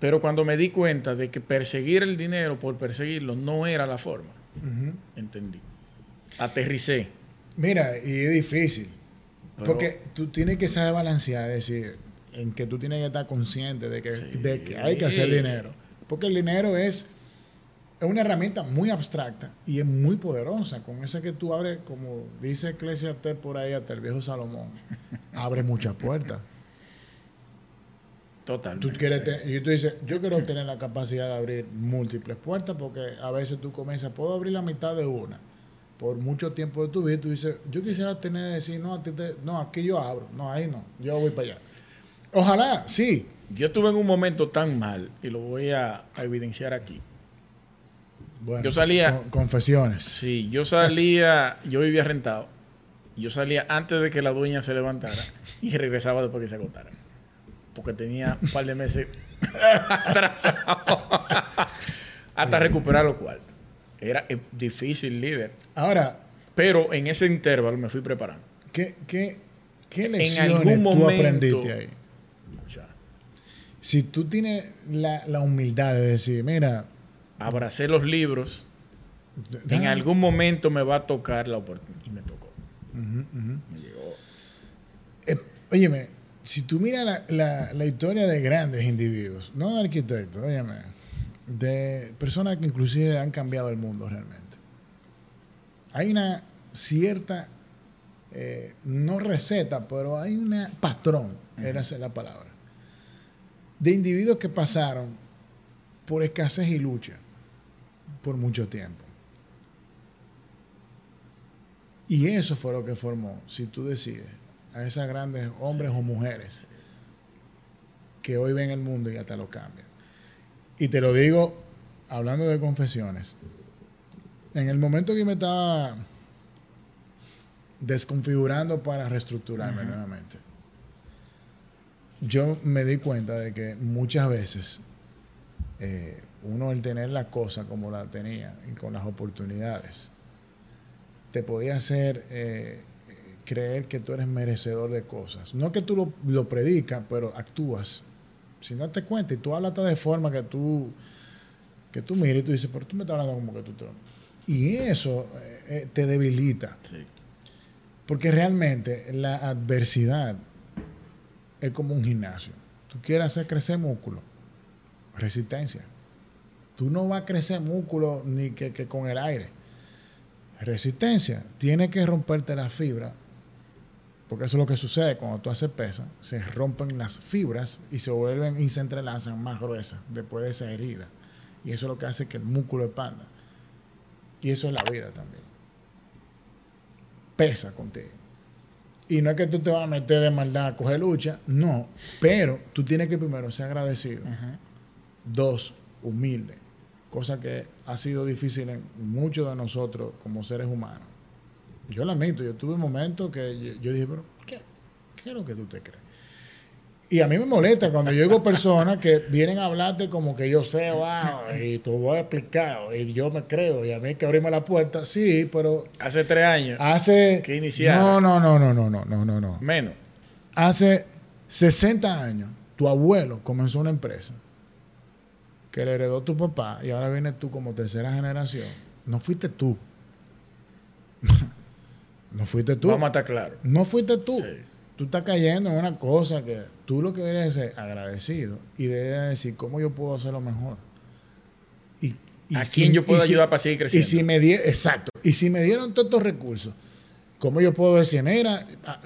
Pero cuando me di cuenta de que perseguir el dinero por perseguirlo no era la forma, entendí aterricé. Mira, y es difícil. porque tú tienes que saber balancear, es decir, en que tú tienes que estar consciente de que, de que hay que hacer dinero. Porque el dinero es, es una herramienta muy abstracta y es muy poderosa. Con esa que tú abres, como dice Eclesiastes por ahí, hasta el viejo Salomón, abre muchas puertas. Total. Tú quieres y tú dices, yo quiero tener la capacidad de abrir múltiples puertas porque a veces tú comienzas, puedo abrir la mitad de una por mucho tiempo de tu vida, tú dices, yo quisiera tener, decir, no, no, aquí yo abro, no, ahí no, yo voy para allá. Ojalá, sí, Yo estuve en un momento tan mal, y lo voy a, a evidenciar aquí. Bueno, Yo salía- con- confesiones. Sí, yo salía, yo vivía rentado. Yo salía antes de que la dueña se levantara y regresaba después que se agotara. Porque tenía un par de meses atrasado hasta recuperar los cuartos. Era eh, difícil, líder. Ahora, Pero en ese intervalo me fui preparando. ¿qué, qué, qué En lecciones algún tú momento- aprendiste ahí? Mucha. Si tú tienes la, la humildad de decir, mira, Abracé los libros. En algún momento me va a tocar la oportunidad. Y me tocó. Ujú. Me llegó. Eh, óyeme, si tú miras la, la- la historia de grandes individuos, no de arquitectos, óyeme, de personas que inclusive han cambiado el mundo realmente, hay una cierta, eh, no receta, pero hay un patrón, era esa la palabra, de individuos que pasaron por escasez y lucha por mucho tiempo. Y eso fue lo que formó, si tú decides, a esas grandes hombres o mujeres que hoy ven el mundo y hasta lo cambian. Y te lo digo hablando de confesiones. En el momento que me estaba desconfigurando para reestructurarme nuevamente, yo me di cuenta de que muchas veces eh, uno el tener la cosa como la tenía y con las oportunidades, te podía hacer eh, creer que tú eres merecedor de cosas. No que tú lo, lo predicas, pero actúas sin darte cuenta y tú hablas de forma que tú que tú miras y tú dices, pero tú me estás hablando como que tú te... Y eso eh, eh, te debilita. Sí. Porque realmente la adversidad es como un gimnasio. Tú quieres hacer crecer músculo, resistencia. Tú no vas a crecer músculo ni que, que con el aire. Resistencia. Tienes que romperte la fibra. Porque eso es lo que sucede cuando tú haces pesa. Se rompen las fibras y se vuelven y se entrelazan más gruesas después de esa herida. Y eso es lo que hace que el músculo expanda. Y eso es la vida también pesa contigo. Y no es que tú te vas a meter de maldad a coger lucha, no. Pero tú tienes que primero ser agradecido. Dos, humilde. Cosa que ha sido difícil en muchos de nosotros como seres humanos. Yo lo admito, yo tuve momentos que yo, yo dije, pero ¿qué? ¿Qué es lo que tú te crees? Y a mí me molesta cuando yo digo personas que vienen a hablarte como que yo sé, wow, y te voy a explicar, y yo me creo, y a mí hay que abrirme la puerta. Sí, pero Hace tres años. Hace. Que iniciara. No, no, no, no, no, no, no, no, no. Menos. Hace 60 años, tu abuelo comenzó una empresa que le heredó tu papá y ahora vienes tú como tercera generación. No fuiste tú. No fuiste tú. Vamos a estar claros. No fuiste tú. Sí. Tú estás cayendo en una cosa que tú lo que debes es ser agradecido y debes decir cómo yo puedo hacerlo mejor. Y, y ¿A si- quién yo puedo y si- ayudar para seguir Y creciendo? si me die, exacto. Y si me dieron todos estos recursos, ¿cómo yo puedo decir, mira, ah,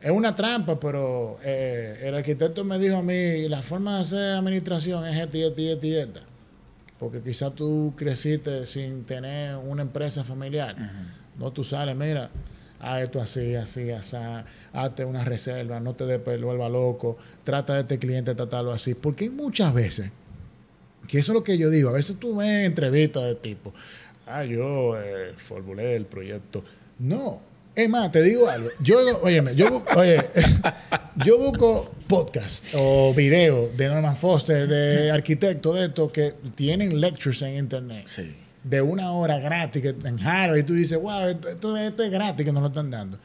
es una trampa, pero eh, el arquitecto me dijo a mí, la forma de hacer administración es esta y esta y esta y esta. Porque quizás tú creciste sin tener una empresa familiar. No, tú sales, mira, haz esto así, así, así, hazte una reserva, no te vuelva loco, trata de este cliente, tratarlo así. Porque hay muchas veces que eso es lo que yo digo. A veces tú ves entrevistas de tipo, ah, yo eh, formulé el proyecto. No. Es más, te digo algo. Yo, óyeme, yo, oye, yo busco podcast o video de Norman Foster, de arquitectos de estos que tienen lectures en internet Sí. De una hora gratis que, en Harvard y tú dices, wow, esto, esto- esto es gratis que nos lo están dando.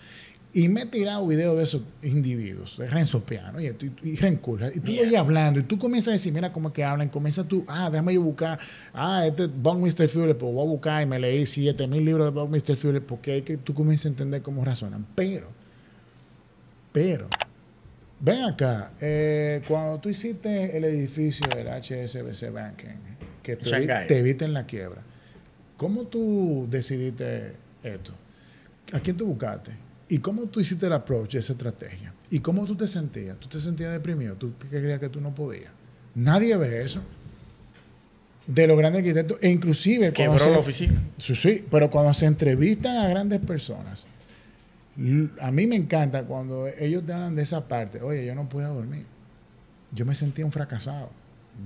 Y me he tirado videos de esos individuos, de Renzo Piano y, y, y y tú lo oyes hablando y tú comienzas a decir, mira cómo es que hablan, comienzas tú, ah, déjame yo buscar, ah, este Buckminster Fuller, pues voy a buscar y me leí 7000 libros de Buckminster Fuller porque hay que tú comienzas a entender cómo razonan. Pero, pero, ven acá, eh, cuando tú hiciste el edificio del HSBC Banking, que te, vi- te viste en la quiebra, ¿cómo tú decidiste esto? ¿A quién tú buscaste? ¿Y cómo tú hiciste el approach, esa estrategia? ¿Y cómo tú te sentías? ¿Tú te sentías deprimido? ¿Tú creías que tú no podías? Nadie ve eso. De los grandes arquitectos, e inclusive cuando Quebró se- la oficina. Sí, sí, pero cuando se entrevistan a grandes personas, a mí me encanta cuando ellos te hablan de esa parte. Oye, yo no podía dormir. yo me sentía un fracasado.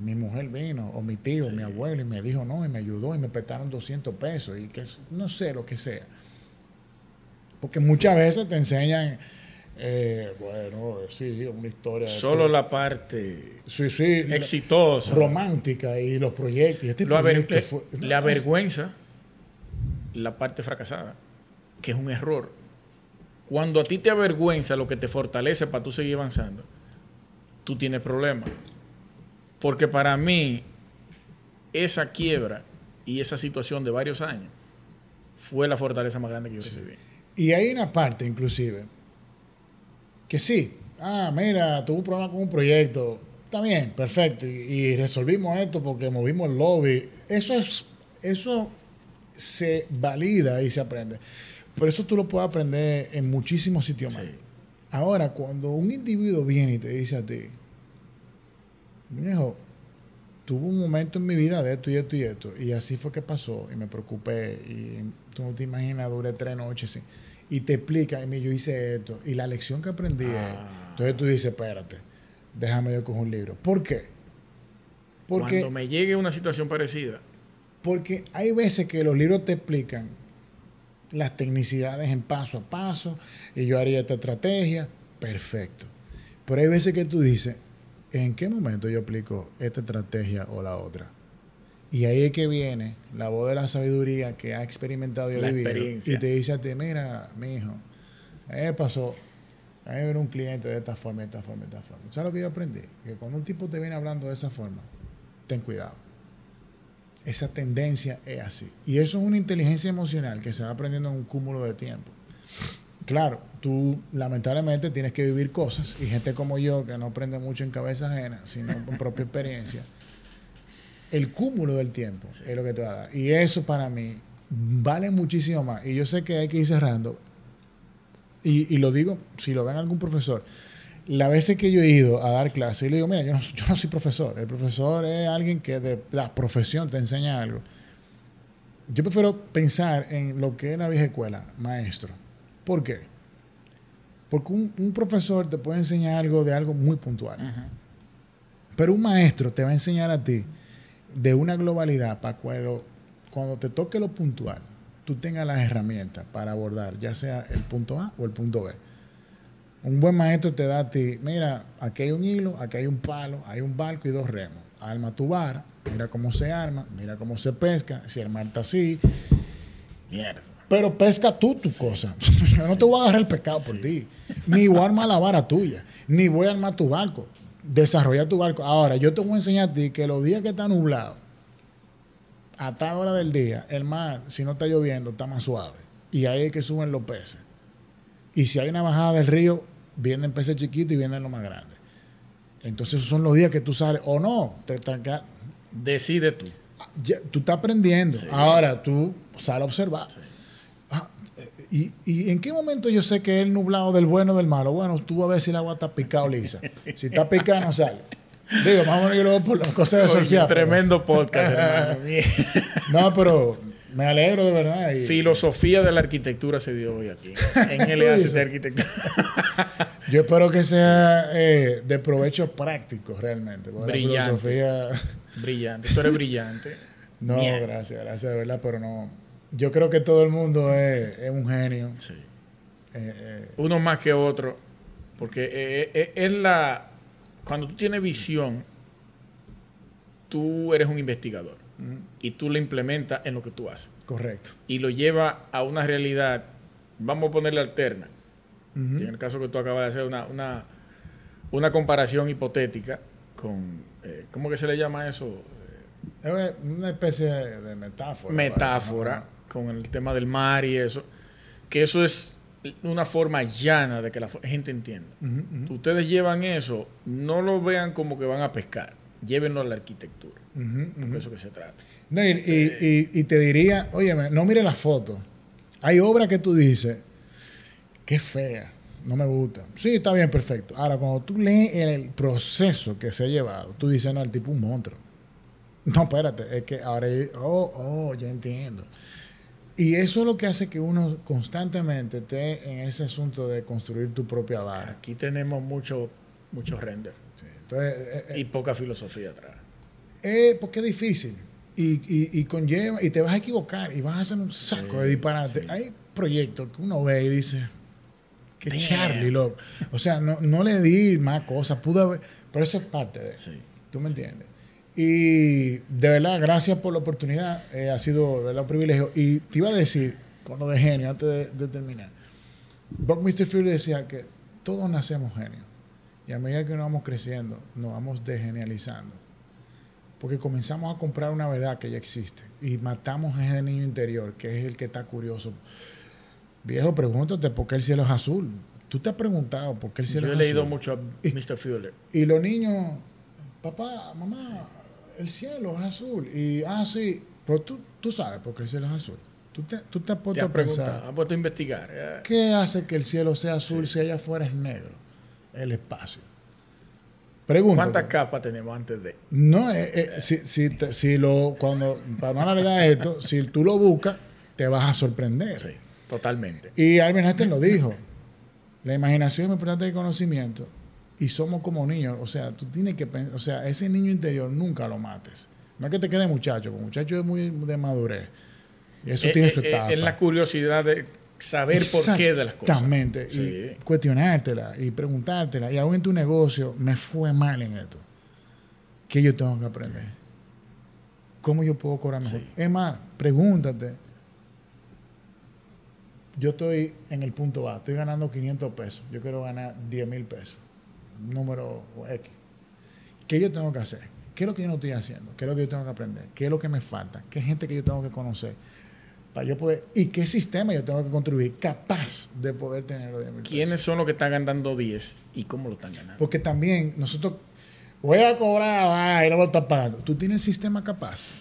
Mi mujer vino, o mi tío, mi abuelo, y me dijo no, y me ayudó, y me prestaron 200 pesos, y que no sé lo que sea. Porque muchas veces te enseñan, eh, bueno, sí, una historia. Solo la parte sí, sí, exitosa. Romántica y los proyectos. Este lo proyecto le, le avergüenza la parte fracasada, que es un error. Cuando a ti te avergüenza lo que te fortalece para tú seguir avanzando, tú tienes problemas. Porque para mí, esa quiebra y esa situación de varios años fue la fortaleza más grande que yo recibí. Y hay una parte, inclusive, que sí, ah, mira, tuve un problema con un proyecto, está bien, perfecto, y, resolvimos esto porque movimos el lobby. Eso es, eso se valida y se aprende. Por eso tú lo puedes aprender en muchísimos sitios más. Ahora, cuando un individuo viene y te dice a ti, hijo, tuve un momento en mi vida de esto y esto y esto, y así fue que pasó, y me preocupé, y tú no te imaginas, duré tres noches, y te explica, y yo hice esto, y la lección que aprendí ah. entonces tú dices, espérate, déjame yo coger un libro. ¿Por qué? Porque, Cuando me llegue una situación parecida. Porque hay veces que los libros te explican las tecnicidades en paso a paso, y yo haría esta estrategia, perfecto. Pero hay veces que tú dices, ¿en qué momento yo aplico esta estrategia o la otra? Y ahí es que viene la voz de la sabiduría que ha experimentado y vivido. Y te dice a ti, mira, mi hijo, a mí me pasó, a mí me un cliente de esta forma, de esta forma, de esta forma. ¿Sabes lo que yo aprendí? Que cuando un tipo te viene hablando de esa forma, ten cuidado. Esa tendencia es así. Y eso es una inteligencia emocional que se va aprendiendo en un cúmulo de tiempo. Claro, tú lamentablemente tienes que vivir cosas y gente como yo que no aprende mucho en cabeza ajena, sino en propia experiencia. El cúmulo del tiempo es lo que te va a dar. Y eso para mí vale muchísimo más. Y yo sé que hay que ir cerrando. Y, lo digo, si lo ven algún profesor, la veces que yo he ido a dar clases, y le digo, mira, yo no, yo no soy profesor. El profesor es alguien que de la profesión te enseña algo. Yo prefiero pensar en lo que es la vieja escuela, maestro ¿Por qué? Porque un, profesor te puede enseñar algo de algo muy puntual. Pero un maestro te va a enseñar a ti de una globalidad para cuando, cuando te toque lo puntual, tú tengas las herramientas para abordar, ya sea el punto A o el punto B. Un buen maestro te da a ti, mira, aquí hay un hilo, aquí hay un palo, hay un barco y dos remos. Arma tu vara, mira cómo se arma, mira cómo se pesca, si armarte así. Mierda. Pero pesca tú tu cosa. Yo no te voy a agarrar el pescado por ti. Ni voy a armar la vara tuya. Ni voy a armar tu barco. Desarrollar tu barco. Ahora, yo te voy a enseñar a ti que los días que están nublados, a tal hora del día, el mar, si no está lloviendo, está más suave. Y ahí es que suben los peces. Y si hay una bajada del río, vienen peces chiquitos y vienen los más grandes. Entonces, esos son los días que tú sales. O no, te Decide tú. tú estás aprendiendo. Ahora tú sales a observar. ¿Y, ¿Y, en qué momento yo sé que es el nublado del bueno o del malo? Bueno, tú a ver si el agua está picada o lisa. Si está picada, no sale. Digo, más o menos yo lo veo por las cosas de surfear. Tremendo podcast, hermano. no, pero me alegro de verdad. Filosofía de la arquitectura se dio hoy aquí. En el de arquitectura. yo espero que sea eh, de provecho práctico realmente. Brillante. Brillante. Tú eres brillante. No, gracias, gracias de verdad, pero no yo creo que todo el mundo es, un genio. Sí. Eh, eh, Uno más que otro. Porque eh, es la. Cuando tú tienes visión, tú eres un investigador. Y tú lo implementas en lo que tú haces. Correcto. Y lo lleva a una realidad, vamos a ponerle alterna. En el caso que tú acabas de hacer una, una, una comparación hipotética con. ¿Cómo que se le llama eso? Es una especie de metáfora. Metáfora con el tema del mar y eso, que eso es una forma llana de que la gente entienda. Ustedes llevan eso, no lo vean como que van a pescar, llévenlo a la arquitectura, porque eso que se trata. y, te diría, oye, no mire la foto. Hay obras que tú dices, qué fea, no me gusta. Sí, está bien, perfecto. Ahora, cuando tú lees el proceso que se ha llevado, tú dices, no, el tipo un monstruo. No, espérate, es que ahora, oh, oh, ya entiendo. Y eso es lo que hace que uno constantemente esté en ese asunto de construir tu propia vara. Aquí tenemos mucho, mucho render. Entonces, eh, eh, Y poca filosofía atrás. eh, porque es difícil. Y, y, y conlleva, y te vas a equivocar, y vas a hacer un saco de disparate. Hay proyectos que uno ve y dice, que Damn. Charlie, loco. O sea, no, no le di más cosas, pude haber, pero eso es parte de eso. ¿Tú me entiendes? Y de verdad, gracias por la oportunidad. eh, ha sido de verdad un privilegio. Y te iba a decir, con lo de genio, antes de, de terminar. Buckminster Fury decía que todos nacemos genios. Y a medida que nos vamos creciendo, nos vamos desgenializando. Porque comenzamos a comprar una verdad que ya existe. Y matamos a ese niño interior, que es el que está curioso. Viejo, pregúntate por qué el cielo es azul. Tú te has preguntado por qué el cielo Yo he es leído azul. mucho a Mr. Fuller. Y los niños, papá, mamá, el cielo es azul. Y, ah, sí, pero tú, tú sabes por qué el cielo es azul. Tú te, tú te has Te puesto has a pensar, has puesto a investigar. eh. ¿qué hace que el cielo sea azul si allá afuera es negro? El espacio. Pregúntate. ¿Cuántas capas tenemos antes de? No, eh, eh, si, si, te- si lo, cuando, para no alargar esto, si tú lo buscas, te vas a sorprender. Sí, totalmente. Y Albert Einstein lo dijo. La imaginación es más importante que el conocimiento. Y somos como niños. O sea, tú tienes que pensar. O sea, ese niño interior nunca lo mates. No es que te quede muchacho, porque muchacho es muy de madurez. Y eso Eh, tiene eh, su eh, etapa. es la curiosidad de saber por qué de las cosas. Exactamente. Sí. Y cuestionártela y preguntártela. Y aún en tu negocio, me fue mal en esto. ¿Qué yo tengo que aprender? ¿Cómo yo puedo cobrar mejor? Sí. Es más, pregúntate. Yo estoy en el punto A, estoy ganando 500 pesos. Yo quiero ganar 10 mil pesos. Número X. ¿Qué yo tengo que hacer? ¿Qué es lo que yo no estoy haciendo? ¿Qué es lo que yo tengo que aprender? ¿Qué es lo que me falta? ¿Qué gente que yo tengo que conocer? Para yo poder, ¿Y qué sistema yo tengo que construir capaz de poder tener los 10 mil? ¿Quiénes son los que están ganando 10 y cómo lo están ganando? Porque también nosotros, voy a cobrar, ay, no lo estás pagando. Tú tienes el sistema capaz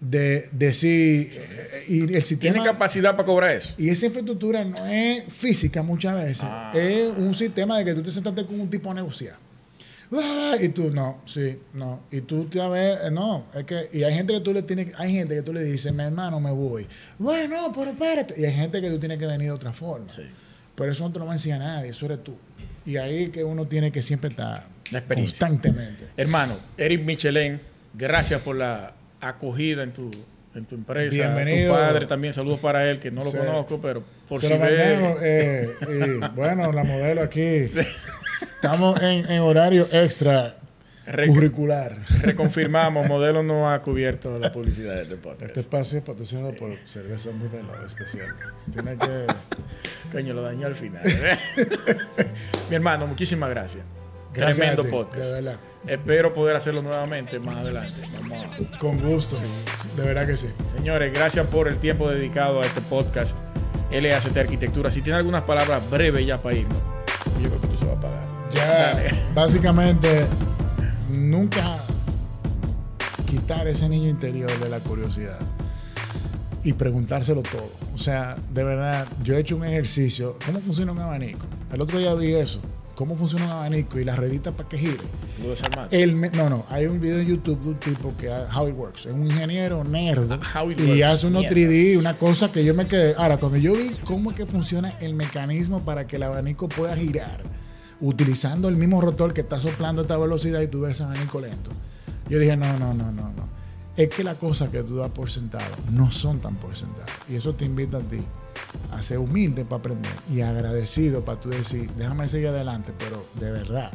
de decir, eh, y el sistema... ¿Tiene capacidad para cobrar eso? Y esa infraestructura no es física muchas veces. Ah. Es un sistema de que tú te sentaste con un tipo a negociar. Ah, Y tú, no, sí, no. Y tú te ves, eh, no, es que, y hay gente que tú le tienes, hay gente que tú le dices, mi hermano, me voy. Bueno, no, pero espérate. Y hay gente que tú tienes que venir de otra forma. Sí. Pero eso no te lo va a enseñar nadie, eso eres tú. Y ahí que uno tiene que siempre estar La experiencia. constantemente. Hermano, Eric Michelin, gracias por la acogida en tu, en tu empresa. Bienvenido. Tu padre también, saludos para él, que no lo Sí. conozco, pero por Se si lo ve. eh, y, bueno, la modelo aquí. Estamos en, en horario extra Re- curricular. reconfirmamos, modelo no ha cubierto la publicidad de este podcast. Este espacio es patrocinado por cerveza modelo especial. Tiene que. Coño, lo dañó al final. Mi hermano, muchísimas gracias. Gracias Tremendo ti, podcast. De verdad. Espero poder hacerlo nuevamente más adelante. Vamos a- Con gusto. De verdad que sí. Señores, gracias por el tiempo dedicado a este podcast LACT Arquitectura. Si tiene algunas palabras breves ya para irnos, yo creo que tú se va a pagar. Ya, Dale. básicamente, nunca quitar ese niño interior de la curiosidad y preguntárselo todo. O sea, de verdad, yo he hecho un ejercicio. ¿Cómo funciona un abanico? El otro día vi eso. ¿Cómo funciona un abanico y la redita para que gire? El no, no, hay un video en YouTube de un tipo que How It Works, es un ingeniero nerd How It y Works, hace unos mierda. 3D, una cosa que yo me quedé. Ahora, cuando yo vi cómo es que funciona el mecanismo para que el abanico pueda girar, utilizando el mismo rotor que está soplando a esta velocidad y tú ves ese abanico lento, yo dije, no, no, no, no, no. Es que las cosas que tú das por sentado no son tan por sentado. Y eso te invita a ti a ser humilde para aprender y agradecido para tú decir, déjame seguir adelante, pero de verdad,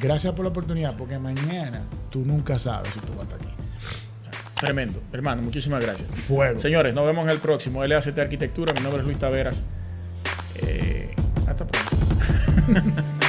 gracias por la oportunidad, porque mañana tú nunca sabes si tú vas a estar aquí. Tremendo. Hermano, muchísimas gracias. Fuego. Señores, nos vemos en el próximo LACT Arquitectura. Mi nombre es Luis Taveras. Eh, hasta pronto.